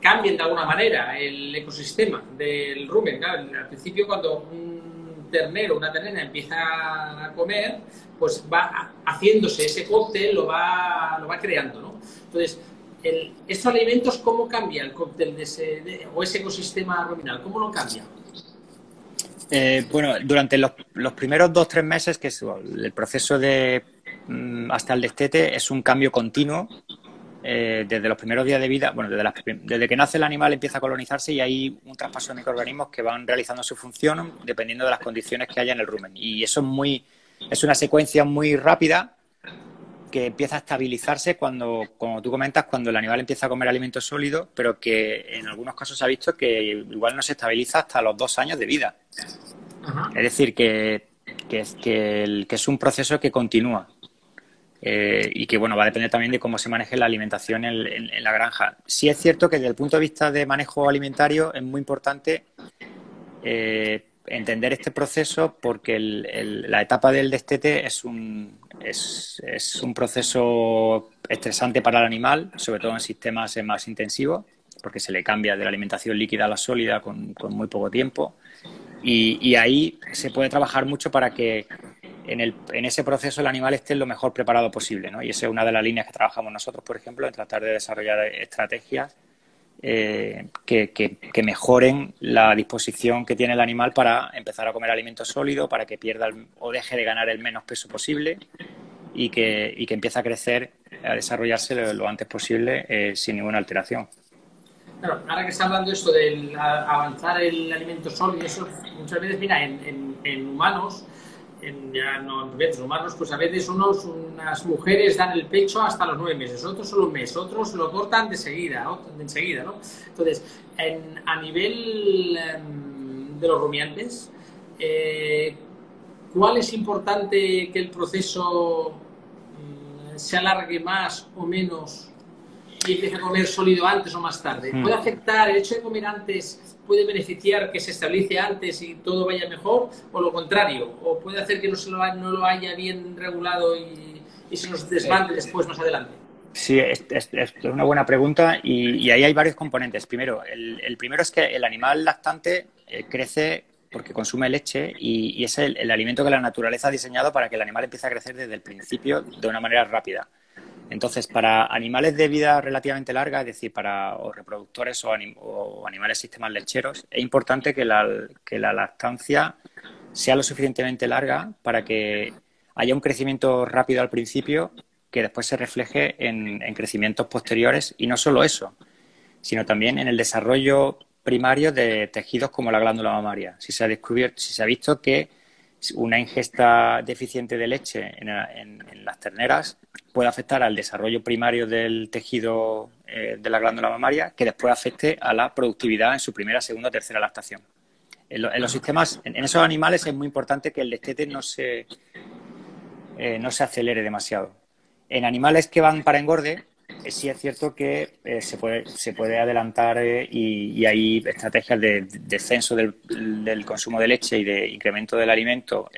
cambien de alguna manera el ecosistema del rumen. al principio cuando un ternero, una ternera empieza a comer, pues va haciéndose ese cóctel, lo va, lo va creando, ¿no? Entonces, estos alimentos, ¿cómo cambia el cóctel de ese, o ese ecosistema ruminal? ¿Cómo lo cambia? Eh, bueno, durante los, primeros dos tres meses, que es el proceso de mm, hasta el destete, es un cambio continuo eh, desde los primeros días de vida, bueno, desde, que nace el animal empieza a colonizarse y hay un traspaso de microorganismos que van realizando su función dependiendo de las condiciones que haya en el rumen. Y eso es muy, es una secuencia muy rápida que empieza a estabilizarse cuando, como tú comentas, cuando el animal empieza a comer alimentos sólidos, pero que en algunos casos se ha visto que igual no se estabiliza hasta los dos años de vida. Es decir, que, que, que es un proceso que continúa. Eh, y que bueno va a depender también de cómo se maneje la alimentación en, la granja. Sí es cierto que desde el punto de vista de manejo alimentario es muy importante eh, entender este proceso porque la etapa del destete es un, es, un proceso estresante para el animal, sobre todo en sistemas más intensivos, porque se le cambia de la alimentación líquida a la sólida con, muy poco tiempo. Y, y ahí se puede trabajar mucho para que en, el, en, ese proceso el animal esté lo mejor preparado posible. ¿no? Y esa es una de las líneas que trabajamos nosotros, por ejemplo, en tratar de desarrollar estrategias eh, que, que, mejoren la disposición que tiene el animal para empezar a comer alimentos sólidos, para que pierda o deje de ganar el menos peso posible y que, y que empiece a crecer, a desarrollarse lo, antes posible eh, sin ninguna alteración. Claro, ahora que está hablando esto de avanzar el alimento sólido, eso muchas veces, mira, en, en humanos en, ya no en humanos, pues a veces unos, unas mujeres dan el pecho hasta los nueve meses, otros solo un mes, otros lo cortan de seguida, de enseguida, ¿no? Entonces, a nivel em, de los rumiantes, eh, ¿cuál es importante que el proceso mm, se alargue más o menos y empiece a comer sólido antes o más tarde? ¿Puede mm. afectar el hecho de comer antes puede beneficiar que se estabilice antes y todo vaya mejor, o lo contrario, o puede hacer que no, se lo, no lo haya bien regulado y, se nos desbande después más adelante. Sí, es, una buena pregunta y, ahí hay varios componentes. Primero, el, primero es que el animal lactante eh, crece porque consume leche y, es el, el, alimento que la naturaleza ha diseñado para que el animal empiece a crecer desde el principio de una manera rápida. Entonces, para animales de vida relativamente larga, es decir, para reproductores o, animales sistemas lecheros, es importante que la, lactancia sea lo suficientemente larga para que haya un crecimiento rápido al principio que después se refleje en, crecimientos posteriores y no solo eso, sino también en el desarrollo primario de tejidos como la glándula mamaria. Si se ha descubierto, si se ha visto que una ingesta deficiente de leche en, las terneras puede afectar al desarrollo primario del tejido eh, de la glándula mamaria, que después afecte a la productividad en su primera, segunda tercera lactación. En, los sistemas, en, esos animales es muy importante que el destete no se, eh, no se acelere demasiado. En animales que van para engorde, sí es cierto que eh, se, puede, se puede adelantar eh, y, hay estrategias de, descenso del, consumo de leche y de incremento del alimento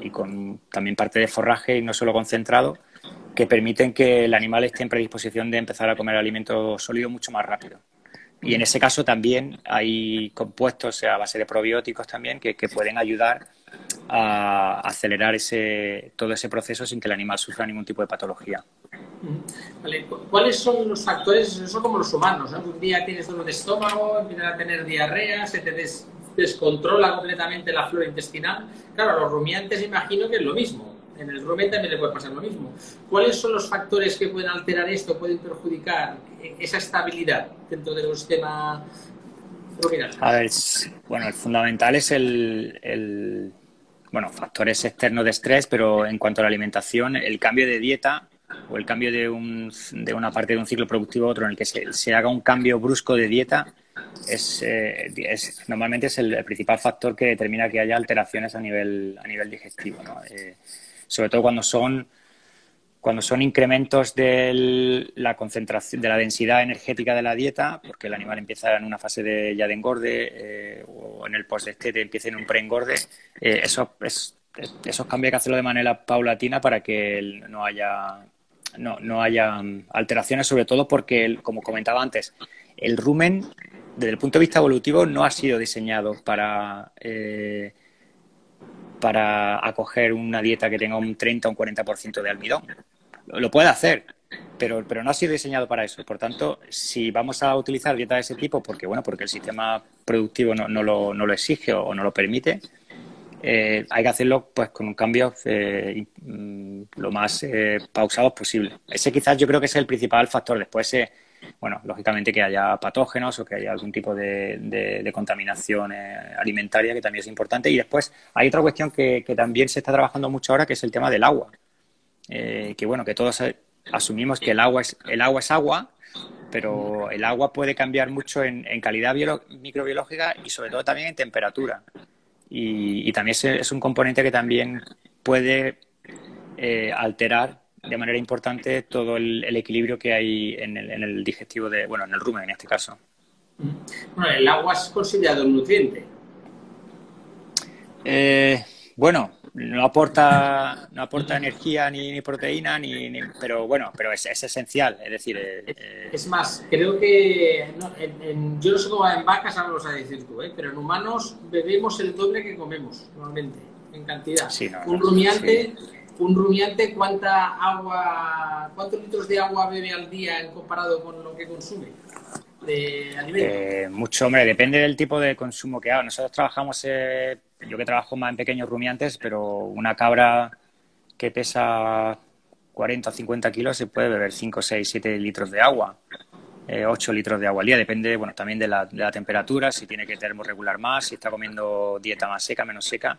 y con también parte de forraje y no solo concentrado que permiten que el animal esté en predisposición de empezar a comer alimento sólido mucho más rápido. Y en ese caso también hay compuestos a base de probióticos también que, que pueden ayudar a acelerar ese, todo ese proceso sin que el animal sufra ningún tipo de patología. ¿Cuáles son los factores? Eso como los humanos, Un día tienes dolor de estómago, empiezas a tener diarrea, se te descontrola completamente la flora intestinal. Claro, los rumiantes imagino que es lo mismo. En el rumen también le puede pasar lo mismo. ¿Cuáles son los factores que pueden alterar esto, pueden perjudicar esa estabilidad dentro del sistema ruminal? A ver, bueno, el fundamental es el bueno, factores externos de estrés, pero en cuanto a la alimentación, el cambio de dieta o el cambio de, un, de una parte de un ciclo productivo a otro en el que se, haga un cambio brusco de dieta es, eh, normalmente es el, principal factor que determina que haya alteraciones a nivel, a nivel digestivo. Eh, sobre todo cuando son cuando son incrementos de la concentración, de la densidad energética de la dieta, porque el animal empieza en una fase de, ya de engorde eh, o en el post-destete empieza en un pre-engorde, eh, eso, es, esos cambios hay que hacerlo de manera paulatina para que no haya, no, no haya alteraciones, sobre todo porque, como comentaba antes, el rumen, desde el punto de vista evolutivo, no ha sido diseñado para... Eh, para acoger una dieta que tenga un 30 o un 40% de almidón lo puede hacer, pero, pero no ha sido diseñado para eso. Por tanto, si vamos a utilizar dieta de ese tipo, porque bueno, porque el sistema productivo no, no, lo, no lo, exige o no lo permite, eh, hay que hacerlo pues con un cambio eh, mm, lo más eh, pausados posible. Ese quizás yo creo que es el principal factor. Después, bueno, lógicamente que haya patógenos o que haya algún tipo de, contaminación alimentaria que también es importante. Y después hay otra cuestión que, también se está trabajando mucho ahora, que es el tema del agua. Eh, que bueno, que todos asumimos que el agua es, el agua es agua, pero el agua puede cambiar mucho en, calidad microbiológica y sobre todo también en temperatura. Y, también es, un componente que también puede eh, alterar de manera importante todo el, equilibrio que hay en el, digestivo de, bueno, en el rumen en este caso. Bueno, el agua es considerado un nutriente. Eh, bueno, no aporta, no aporta energía ni, proteína, ni, pero bueno, pero es, esencial. Es decir, eh, es más, creo que yo no sé cómo va en vacas, ahora lo vas a decir tú, ¿eh? pero en humanos bebemos el doble que comemos normalmente. en cantidad. un rumiante, un rumiante, ¿cuánta agua, cuántos litros de agua bebe al día en comparado con lo que consume? De eh, mucho, hombre, depende del tipo de consumo que haga. Nosotros trabajamos, eh, yo que trabajo más en pequeños rumiantes, pero una cabra que pesa 40 o 50 kilos se puede beber 5, 6, 7 litros de agua. 8 eh, litros de agua al día, depende bueno, también de la, de la, temperatura, si tiene que termorregular más, si está comiendo dieta más seca, menos seca,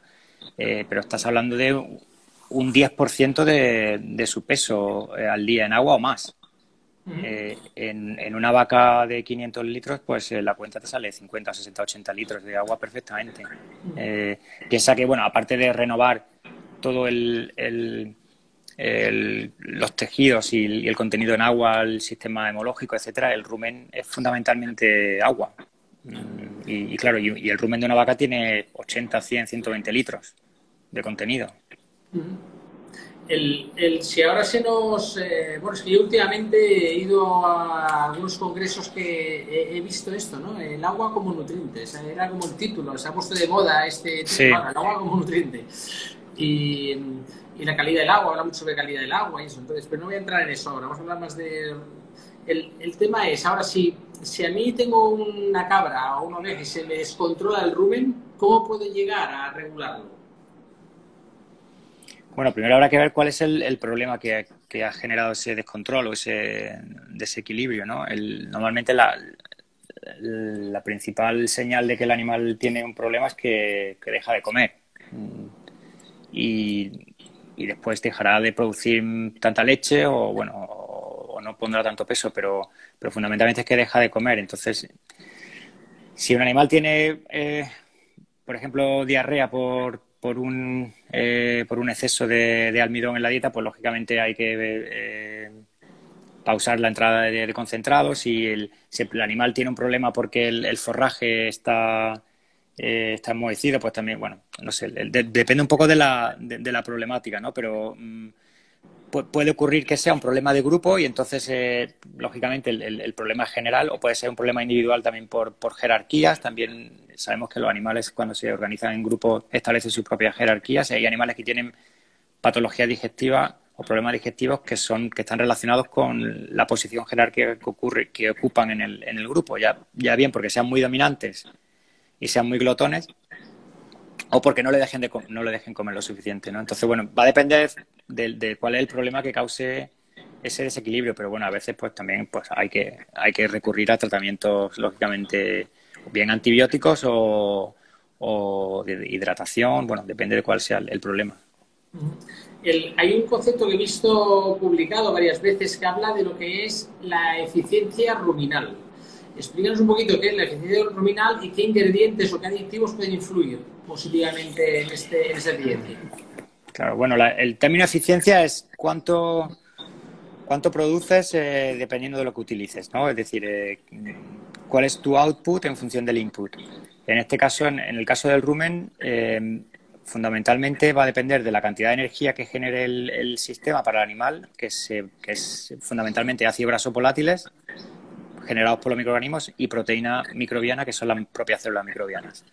eh, pero estás hablando de un 10% de, de su peso eh, al día en agua o más. En, en, una vaca de 500 litros, pues la cuenta te sale 50, 60, 80 litros de agua perfectamente. piensa que, bueno, aparte de renovar todo el los tejidos y el, contenido en agua, el sistema hemológico, etcétera, el rumen es fundamentalmente agua. Mm, y, claro, y, el rumen de una vaca tiene 80, 100, 120 litros de contenido. El, el, si ahora se nos... Eh, bueno, es que yo últimamente he ido a algunos congresos que he, visto esto, ¿no? El agua como nutriente, era como el título, se ha puesto de moda este título, el agua como nutriente. Y y la calidad del agua, habla mucho de calidad del agua y eso, entonces, pero no voy a entrar en eso ahora, vamos a hablar más de... El, el tema es, ahora si, si a mí tengo una cabra o una oveja y se me descontrola el rumen, ¿cómo puedo llegar a regularlo? Bueno, primero habrá que ver cuál es el, el problema que, que, ha generado ese descontrol o ese desequilibrio, ¿no? El, normalmente la, la principal señal de que el animal tiene un problema es que, que deja de comer. Y y después dejará de producir tanta leche o bueno o, no pondrá tanto peso pero pero fundamentalmente es que deja de comer entonces si un animal tiene eh, por ejemplo diarrea por por un eh, por un exceso de, almidón en la dieta pues lógicamente hay que eh, pausar la entrada de, concentrados si el, si el animal tiene un problema porque el forraje está eh, está enmohecido, pues también, bueno, no sé, depende un poco de la, de, la problemática, ¿no? Pero mm, puede ocurrir que sea un problema de grupo y entonces, eh, lógicamente, el, problema es general o puede ser un problema individual también por, jerarquías. También sabemos que los animales, cuando se organizan en grupos, establecen sus propias jerarquías. Hay animales que tienen patología digestiva o problemas digestivos que son que están relacionados con la posición jerárquica que ocurre que ocupan en el, en el grupo ya ya bien porque sean muy dominantes y sean muy glotones o porque no le dejen de no le dejen comer lo suficiente, ¿no? Entonces, bueno, va a depender de, cuál es el problema que cause ese desequilibrio, pero bueno, a veces pues también pues hay que hay que recurrir a tratamientos lógicamente bien antibióticos o, o de hidratación, bueno, depende de cuál sea el, problema. hay un concepto que he visto publicado varias veces que habla de lo que es la eficiencia ruminal. Explícanos un poquito qué es la eficiencia ruminal y qué ingredientes o qué aditivos pueden influir positivamente en, este, en esa eficiencia. Claro, bueno, el término eficiencia es cuánto, cuánto produces eh, dependiendo de lo que utilices, ¿no? Es decir, eh, cuál es tu output en función del input. En este caso, en, el caso del rumen, eh, fundamentalmente va a depender de la cantidad de energía que genere el, sistema para el animal, que, que es fundamentalmente ácidos grasos volátiles, generados por los microorganismos y proteína microbiana, que son las propias células microbianas.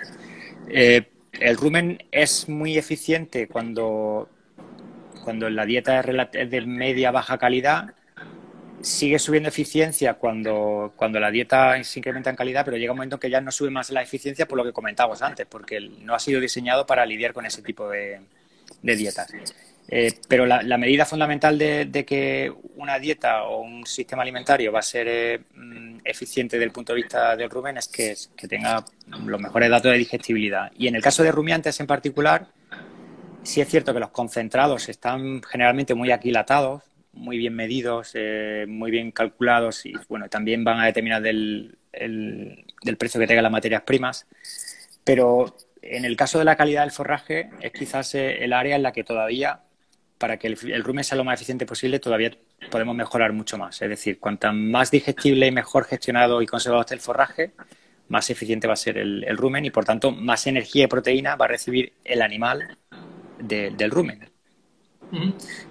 Eh, el rumen es muy eficiente cuando, cuando la dieta es de media baja calidad. Sigue subiendo eficiencia cuando, cuando la dieta se incrementa en calidad, pero llega un momento en que ya no sube más la eficiencia por lo que comentábamos antes, porque no ha sido diseñado para lidiar con ese tipo de, de dietas. Eh, pero la, medida fundamental de, que una dieta o un sistema alimentario va a ser eh, mm, eficiente desde el punto de vista del rumen es que, tenga los mejores datos de digestibilidad. Y en el caso de rumiantes en particular, sí es cierto que los concentrados están generalmente muy aquilatados, muy bien medidos, eh, muy bien calculados y bueno, también van a determinar del, del precio que tengan las materias primas. Pero en el caso de la calidad del forraje es quizás el área en la que todavía para que el, rumen sea lo más eficiente posible, todavía podemos mejorar mucho más. Es decir, cuanto más digestible y mejor gestionado y conservado esté el forraje, más eficiente va a ser el, rumen y, por tanto, más energía y proteína va a recibir el animal del rumen.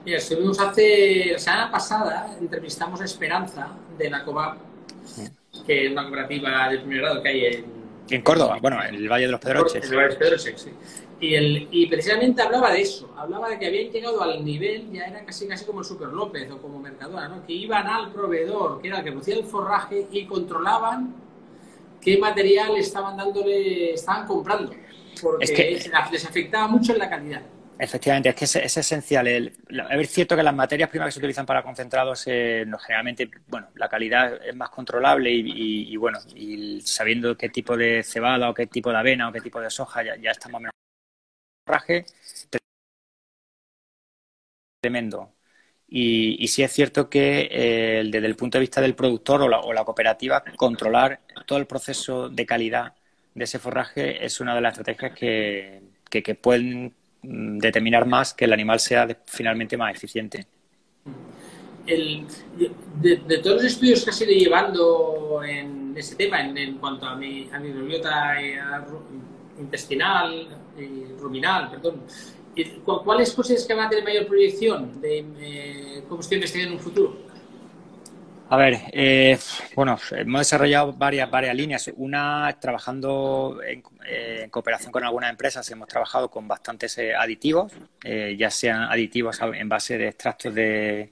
Mira, estuvimos hace, la semana pasada, entrevistamos a Esperanza de la COVAP, que es una cooperativa de primer grado que hay en, En Córdoba, bueno, en el Valle de los Pedroches. En el Valle de los Pedroches, sí. Y, el, y precisamente hablaba de eso, hablaba de que habían llegado al nivel, ya era casi casi como el Super López o como Mercadona, ¿no? que iban al proveedor, que era el que producía el forraje y controlaban qué material estaban dándole, estaban comprando, porque es que, les afectaba mucho en la calidad. Efectivamente, es que es, esencial. El, es cierto que las materias primas que se utilizan para concentrados, eh, generalmente, bueno, la calidad es más controlable y, bueno, y sabiendo qué tipo de cebada o qué tipo de avena o qué tipo de soja ya, ya estamos menos raje tremendo. Y, sí es cierto que eh, desde el punto de vista del productor o la, o la, cooperativa, controlar todo el proceso de calidad de ese forraje es una de las estrategias que, que, pueden determinar más que el animal sea finalmente más eficiente. El, de, todos los estudios que has ido llevando en ese tema, en, cuanto a mi, a microbiota intestinal, y ruminal, perdón, ¿Cuáles cosas que van a tener mayor proyección de eh, combustión en un futuro? A ver, eh, bueno, hemos desarrollado varias, varias líneas. Una, trabajando en, eh, cooperación con algunas empresas, hemos trabajado con bastantes aditivos, ya sean aditivos en base de extractos de,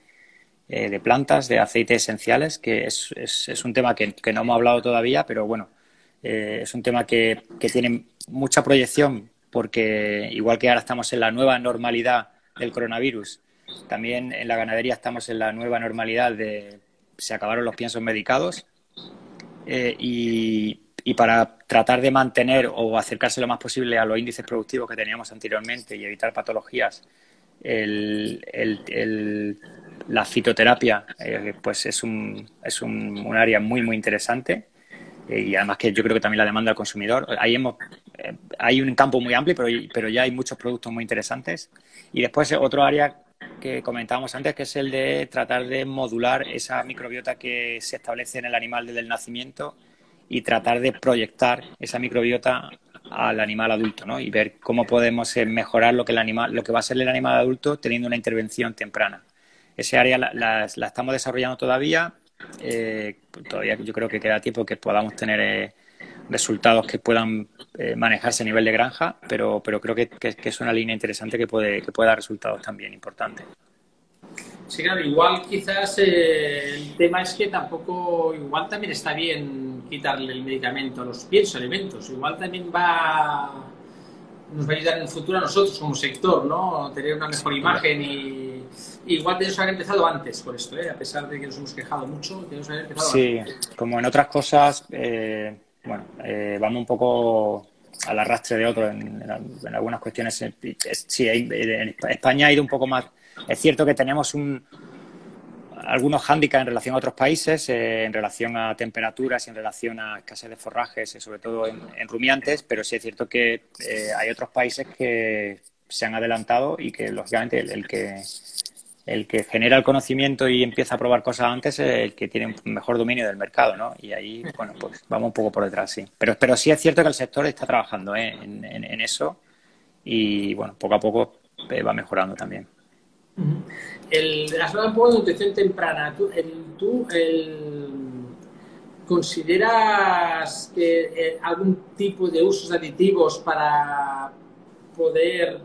de plantas, de aceites esenciales, que es, es, un tema que, que, no hemos hablado todavía, pero bueno, es un tema que, que tiene mucha proyección porque igual que ahora estamos en la nueva normalidad del coronavirus, también en la ganadería estamos en la nueva normalidad de se acabaron los piensos medicados eh, y, para tratar de mantener o acercarse lo más posible a los índices productivos que teníamos anteriormente y evitar patologías, la fitoterapia eh, pues es, un, es un, área muy muy interesante eh, y además que yo creo que también la demanda del consumidor. Ahí hemos hay un campo muy amplio, pero, pero ya hay muchos productos muy interesantes. Y después otro área que comentábamos antes, que es el de tratar de modular esa microbiota que se establece en el animal desde el nacimiento y tratar de proyectar esa microbiota al animal adulto, ¿no? Y ver cómo podemos eh, mejorar lo que el animal, lo que va a ser el animal adulto teniendo una intervención temprana. Ese área la, estamos desarrollando todavía. Eh, todavía yo creo que queda tiempo que podamos tener resultados que puedan eh, manejarse a nivel de granja, pero, pero creo que, es una línea interesante que puede, que puede dar resultados también importantes. Sí, claro, igual quizás eh, el tema es que tampoco, igual también está bien quitarle el medicamento a los piensos alimentos, igual también va, nos va a ayudar en el futuro a nosotros como sector, ¿no? Tener una mejor imagen y igual tenemos que haber empezado antes por esto, ¿eh? a pesar de que nos hemos quejado mucho, tenemos que haber empezado sí, como en otras cosas, eh, bueno, eh, vamos un poco al arrastre de otros en, algunas cuestiones. Sí, en España ha ido un poco más. Es cierto que tenemos un, algunos hándicaps en relación a otros países, eh, en relación a temperaturas y en relación a escasez de forrajes, eh, sobre todo en, rumiantes, pero sí es cierto que hay otros países que se han adelantado y que, lógicamente, el que el que genera el conocimiento y empieza a probar cosas antes es el que tiene un mejor dominio del mercado, ¿no? Y ahí, bueno, pues vamos un poco por detrás, sí. Pero, pero sí es cierto que el sector está trabajando ¿eh? en, eso y, bueno, poco a poco eh, va mejorando también. El, has hablado un poco de nutrición temprana. ¿Tú, tú consideras que eh, algún tipo de usos aditivos para poder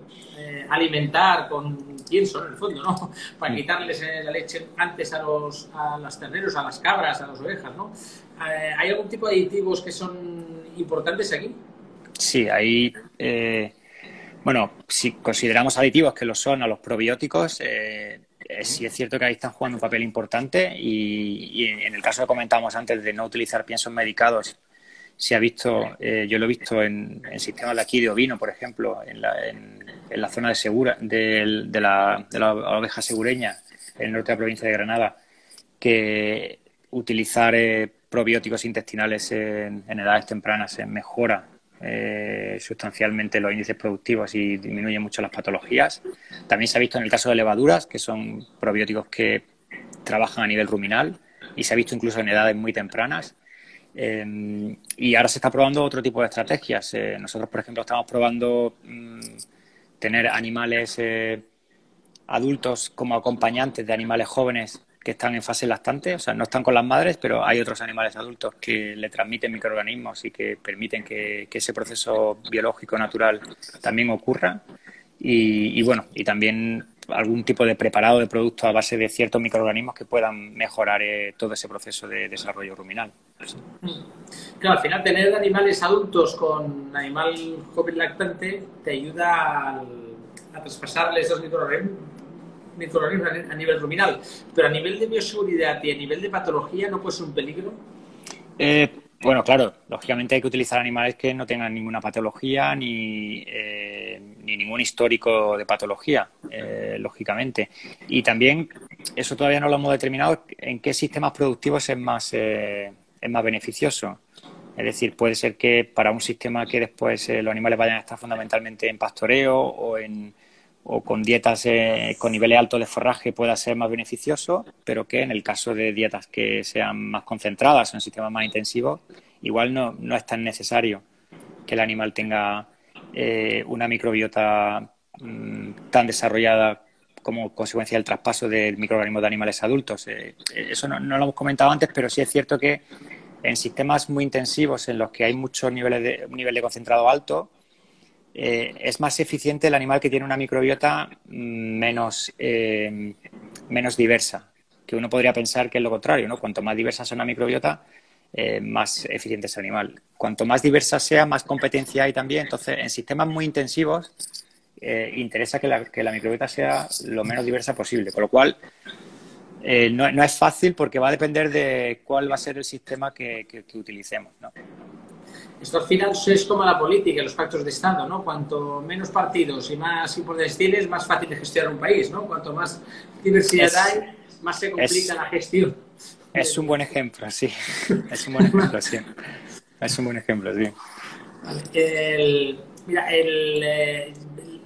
alimentar con pienso en el fondo, ¿no? Para quitarles eh, la leche antes a los a las terneros, a las cabras, a las ovejas, ¿no? Eh, ¿Hay algún tipo de aditivos que son importantes aquí? Sí, hay... Eh, bueno, si consideramos aditivos que lo son a los probióticos, sí es cierto que ahí están jugando un papel importante y, en el caso que comentábamos antes de no utilizar piensos medicados se ha visto, yo lo he visto en, sistemas de aquí de ovino, por ejemplo, en, la, en, en la zona de, segura, de, la, de, la, oveja segureña, en el norte de la provincia de Granada, que utilizar eh, probióticos intestinales en, edades tempranas mejora eh, sustancialmente los índices productivos y disminuye mucho las patologías. También se ha visto en el caso de levaduras, que son probióticos que trabajan a nivel ruminal y se ha visto incluso en edades muy tempranas. Eh, y ahora se está probando otro tipo de estrategias. nosotros, por ejemplo, estamos probando mm, tener animales eh, adultos como acompañantes de animales jóvenes que están en fase lactante, o sea, no están con las madres, pero hay otros animales adultos que le transmiten microorganismos y que permiten que, ese proceso biológico natural también ocurra. Y, bueno, y también algún tipo de preparado de producto a base de ciertos microorganismos que puedan mejorar eh, todo ese proceso de desarrollo ruminal. Claro, al final tener animales adultos con animal joven lactante te ayuda a, a traspasarle esos microorganismos microorganismos a nivel ruminal, pero a nivel de bioseguridad y a nivel de patología no puede ser un peligro. Eh, bueno, claro, lógicamente hay que utilizar animales que no tengan ninguna patología ni, eh, ni ningún histórico de patología, eh, lógicamente. Y también, eso todavía no lo hemos determinado, en qué sistemas productivos es más, es más beneficioso. Es decir, puede ser que para un sistema que después los animales vayan a estar fundamentalmente en pastoreo o en, o con dietas eh, con niveles altos de forraje pueda ser más beneficioso, pero que en el caso de dietas que sean más concentradas en sistemas más intensivos, igual no, no es tan necesario que el animal tenga eh, una microbiota mm, tan desarrollada como consecuencia del traspaso del microorganismos de animales adultos. Eh, eso no, no, lo hemos comentado antes, pero sí es cierto que en sistemas muy intensivos en los que hay muchos niveles de, un nivel de concentrado alto, eh, es más eficiente el animal que tiene una microbiota mm, menos, eh, menos diversa, que uno podría pensar que es lo contrario, ¿no? Cuanto más diversa sea una microbiota, eh, más eficiente es el animal. Cuanto más diversa sea, más competencia hay también. Entonces, en sistemas muy intensivos, interesa que la, que la, microbiota sea lo menos diversa posible. Con lo cual, no, no, es fácil porque va a depender de cuál va a ser el sistema que, que, utilicemos. ¿no? Esto al final es como la política, los pactos de Estado, ¿no? Cuanto menos partidos y más importantes tienes, más fácil de gestionar un país, ¿no? Cuanto más diversidad hay, más se complica la gestión. Es un buen ejemplo, sí. Es un buen ejemplo, sí. Es un buen ejemplo, sí. mira, el,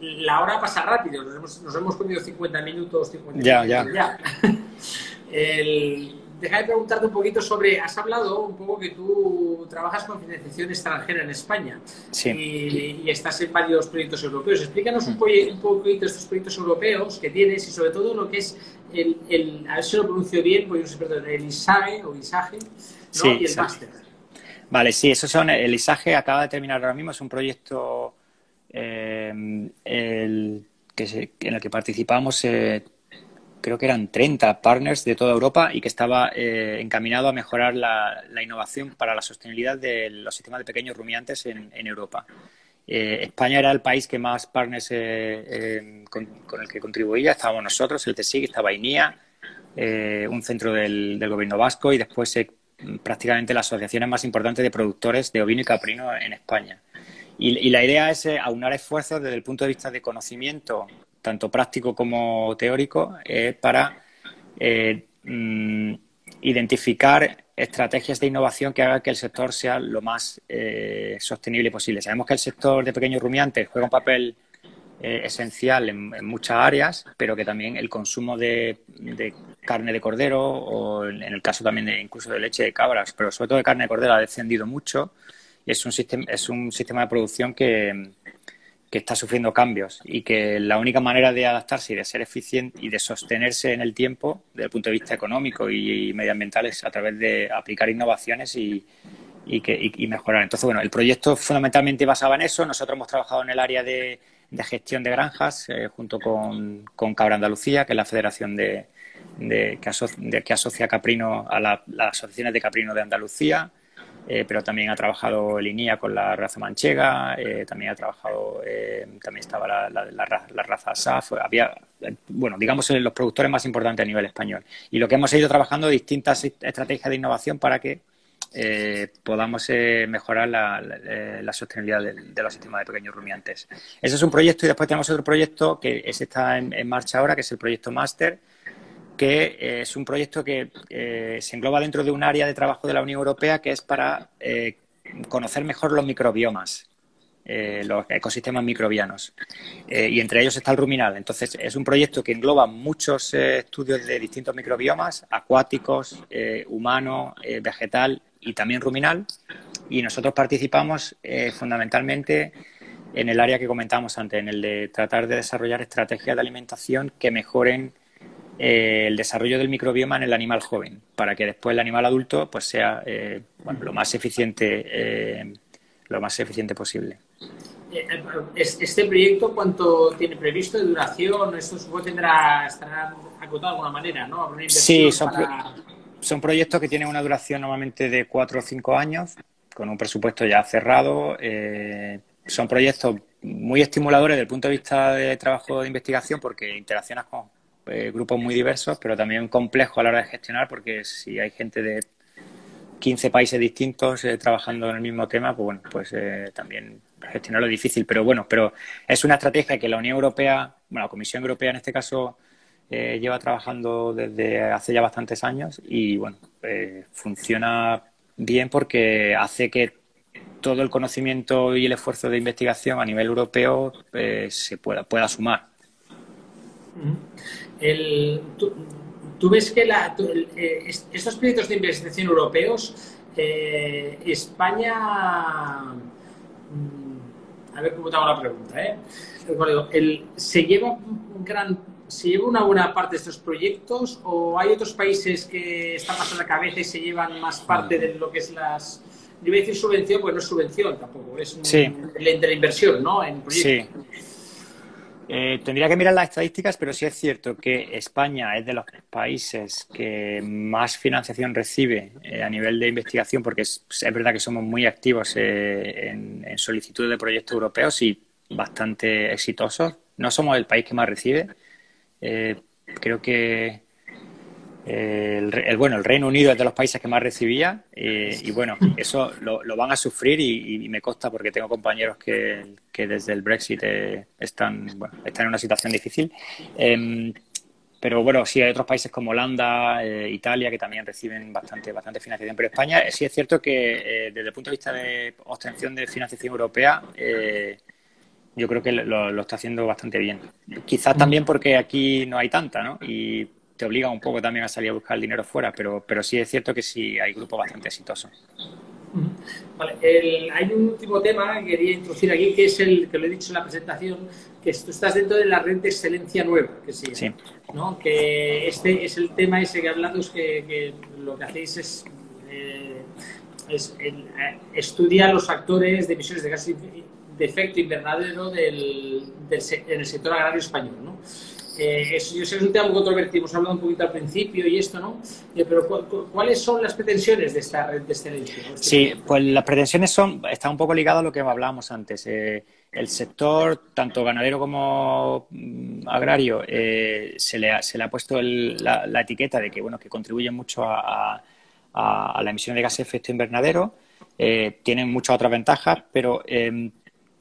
la hora pasa rápido. Nos hemos, nos hemos comido 50 minutos, 50 ya, Ya, ya. El, déjame preguntarte un poquito sobre, has hablado un poco que tú trabajas con financiación extranjera en España y, estás en varios proyectos europeos. Explícanos un, mm. un poquito estos proyectos europeos que tienes y sobre todo lo que es el, a ver si lo pronuncio bien, porque yo soy el ISAGE o ISAGE y el máster. Vale, sí, esos son, el ISAGE acaba de terminar ahora mismo, es un proyecto eh, el, que en el que participamos eh, creo que eran 30 partners de toda Europa y que estaba eh, encaminado a mejorar la, innovación para la sostenibilidad de los sistemas de pequeños rumiantes en, Europa. Eh, España era el país que más partners eh, con, el que contribuía. Estábamos nosotros, el CSIC, estaba INIA, un centro del, gobierno vasco y después prácticamente las asociaciones más importantes de productores de ovino y caprino en España. y la idea es aunar esfuerzos desde el punto de vista de conocimiento tanto práctico como teórico, es para eh, mm, identificar estrategias de innovación que hagan que el sector sea lo más eh, sostenible posible. Sabemos que el sector de pequeños rumiantes juega un papel eh, esencial en, muchas áreas, pero que también el consumo de, carne de cordero o en el caso también de incluso de leche de cabras, pero sobre todo de carne de cordero ha descendido mucho es un sistema, es un sistema de producción que, que está sufriendo cambios y que la única manera de adaptarse y de ser eficiente y de sostenerse en el tiempo, desde el punto de vista económico y, medioambiental, es a través de aplicar innovaciones y, y, que, y, mejorar. Entonces, bueno, el proyecto fundamentalmente basaba en eso. Nosotros hemos trabajado en el área de, gestión de granjas eh, junto con, Cabra Andalucía, que es la federación de, de que, asocia, Caprino a las asociaciones de Caprino de Andalucía. Eh, pero también ha trabajado Linía con la raza manchega, eh, también ha trabajado, eh, también estaba la, la, raza SAF, había, bueno, digamos, los productores más importantes a nivel español. Y lo que hemos ido trabajando distintas estrategias de innovación para que podamos mejorar la, sostenibilidad de, los sistemas de pequeños rumiantes. Ese es un proyecto y después tenemos otro proyecto que está en, en marcha ahora, que es el proyecto Master, que eh, es un proyecto que eh, se engloba dentro de un área de trabajo de la Unión Europea que es para eh, conocer mejor los microbiomas, los ecosistemas microbianos. y entre ellos está el ruminal. Entonces, es un proyecto que engloba muchos estudios de distintos microbiomas, acuáticos, humano, vegetal y también ruminal. Y nosotros participamos fundamentalmente en el área que comentamos antes, en el de tratar de desarrollar estrategias de alimentación que mejoren eh, el desarrollo del microbioma en el animal joven, para que después el animal adulto pues sea eh, lo más eficiente, eh, lo más eficiente posible. ¿Este proyecto cuánto tiene previsto de duración? Esto supongo tendrá, estará acotado de alguna manera, ¿no? Sí, son, son proyectos que tienen una duración normalmente de cuatro o cinco años, con un presupuesto ya cerrado. son proyectos muy estimuladores desde el punto de vista de trabajo de investigación porque interaccionas con eh, grupos muy diversos, pero también complejo a la hora de gestionar, porque si hay gente de 15 países distintos eh, trabajando en el mismo tema, pues bueno, pues eh, también gestionarlo es difícil. Pero bueno, pero es una estrategia que la Unión Europea, bueno, la Comisión Europea en este caso, lleva trabajando desde hace ya bastantes años y bueno, funciona bien porque hace que todo el conocimiento y el esfuerzo de investigación a nivel europeo se pueda, pueda sumar. El, tú, ves que la, eh, estos proyectos de investigación europeos, eh, España, mm, a ver cómo te hago la pregunta, ¿eh? ¿se lleva un gran ¿Se lleva una buena parte de estos proyectos o hay otros países que están más a la cabeza y se llevan más parte de lo que es las... Yo voy a decir subvención, pues no es subvención tampoco, es un, sí. de la inversión, ¿no? En proyectos. Sí. Eh, tendría que mirar las estadísticas, pero sí es cierto que España es de los países que más financiación recibe eh, a nivel de investigación, porque es, verdad que somos muy activos eh, en, en solicitudes de proyectos europeos y bastante exitosos. No somos el país que más recibe. creo que el, bueno, el Reino Unido es de los países que más recibía eh, y bueno, eso lo, van a sufrir y, me consta porque tengo compañeros que, desde el Brexit eh, están, están en una situación difícil. Em, pero bueno, sí hay otros países como Holanda, eh, Italia, que también reciben bastante, bastante financiación. Pero España sí es cierto que desde el punto de vista de obtención de financiación europea, yo creo que lo, lo, está haciendo bastante bien. Quizás también porque aquí no hay tanta, ¿no? Y te obliga un poco también a salir a buscar el dinero fuera, pero, pero sí es cierto que sí hay grupos bastante exitosos. Vale, hay un último tema que quería introducir aquí, que es el que lo he dicho en la presentación, que tú estás dentro de la red de excelencia nueva, que sí, sí. ¿no? que este es el tema ese que hablando, es que, lo que hacéis es, eh, eh, estudiar los factores de emisiones de gases de efecto invernadero del, del, en el sector agrario español. ¿no? Eh, yo sé que es un tema muy controvertido, hemos hablado un poquito al principio y esto, ¿no? Eh, pero ¿cuáles son las pretensiones de esta red de excelencia? sí, pues las pretensiones son, está un poco ligado a lo que hablábamos antes. Eh, el sector, tanto ganadero como mm, agrario, se, le ha, se, le ha, puesto la, etiqueta de que, bueno, que contribuye mucho a, la emisión de gases de efecto invernadero. tienen muchas otras ventajas, pero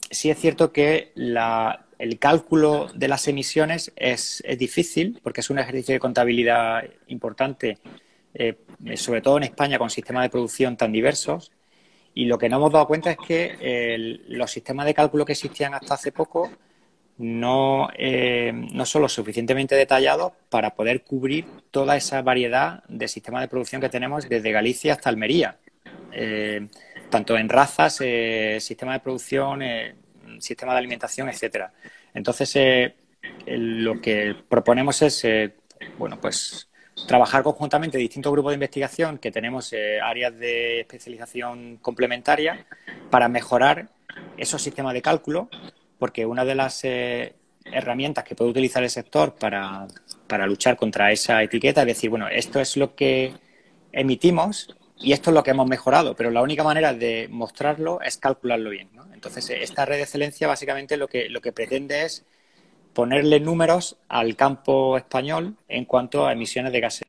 sí es cierto que la, el cálculo de las emisiones es, difícil porque es un ejercicio de contabilidad importante, eh, sobre todo en España con sistemas de producción tan diversos. Y lo que no hemos dado cuenta es que los sistemas de cálculo que existían hasta hace poco no, eh, no son lo suficientemente detallados para poder cubrir toda esa variedad de sistemas de producción que tenemos desde Galicia hasta Almería. Eh, tanto en razas, sistemas de producción, sistema de alimentación, etcétera. Entonces, eh, lo que proponemos es, eh, bueno, pues trabajar conjuntamente distintos grupos de investigación que tenemos eh, áreas de especialización complementaria para mejorar esos sistemas de cálculo, porque una de las herramientas que puede utilizar el sector para, para luchar contra esa etiqueta es decir, bueno, esto es lo que emitimos y esto es lo que hemos mejorado, pero la única manera de mostrarlo es calcularlo bien. Entonces, esta red de excelencia básicamente lo que, lo que pretende es ponerle números al campo español en cuanto a emisiones de gases.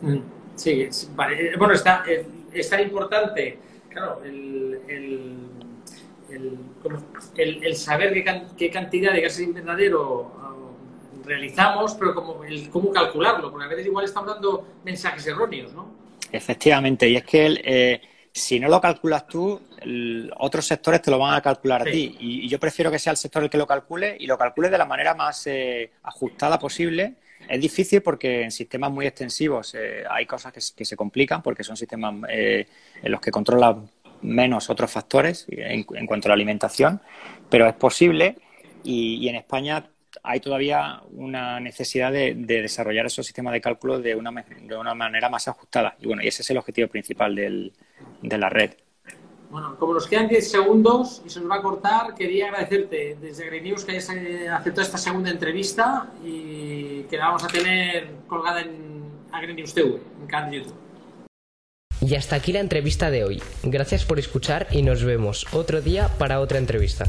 Mm, sí, vale. bueno, está, eh, es tan importante, claro, el, el, saber qué, qué, cantidad de gases invernadero realizamos, pero como el, cómo calcularlo, porque a veces igual estamos dando mensajes erróneos, ¿no? Efectivamente, y es que eh, si no lo calculas tú, otros sectores te lo van a calcular a ti. Y, yo prefiero que sea el sector el que lo calcule y lo calcule de la manera más eh, ajustada posible. Es difícil porque en sistemas muy extensivos eh, hay cosas que, se complican porque son sistemas en los que controlan menos otros factores en, en cuanto a la alimentación, pero es posible y, en España hay todavía una necesidad de, desarrollar esos sistemas de cálculo de una, de una manera más ajustada. Y bueno, y ese es el objetivo principal del, de la red. Bueno, como nos quedan 10 segundos y se nos va a cortar, quería agradecerte desde Green News que hayas eh, aceptado esta segunda entrevista y que la vamos a tener colgada en Green News TV, en canal de YouTube. Y hasta aquí la entrevista de hoy. Gracias por escuchar y nos vemos otro día para otra entrevista.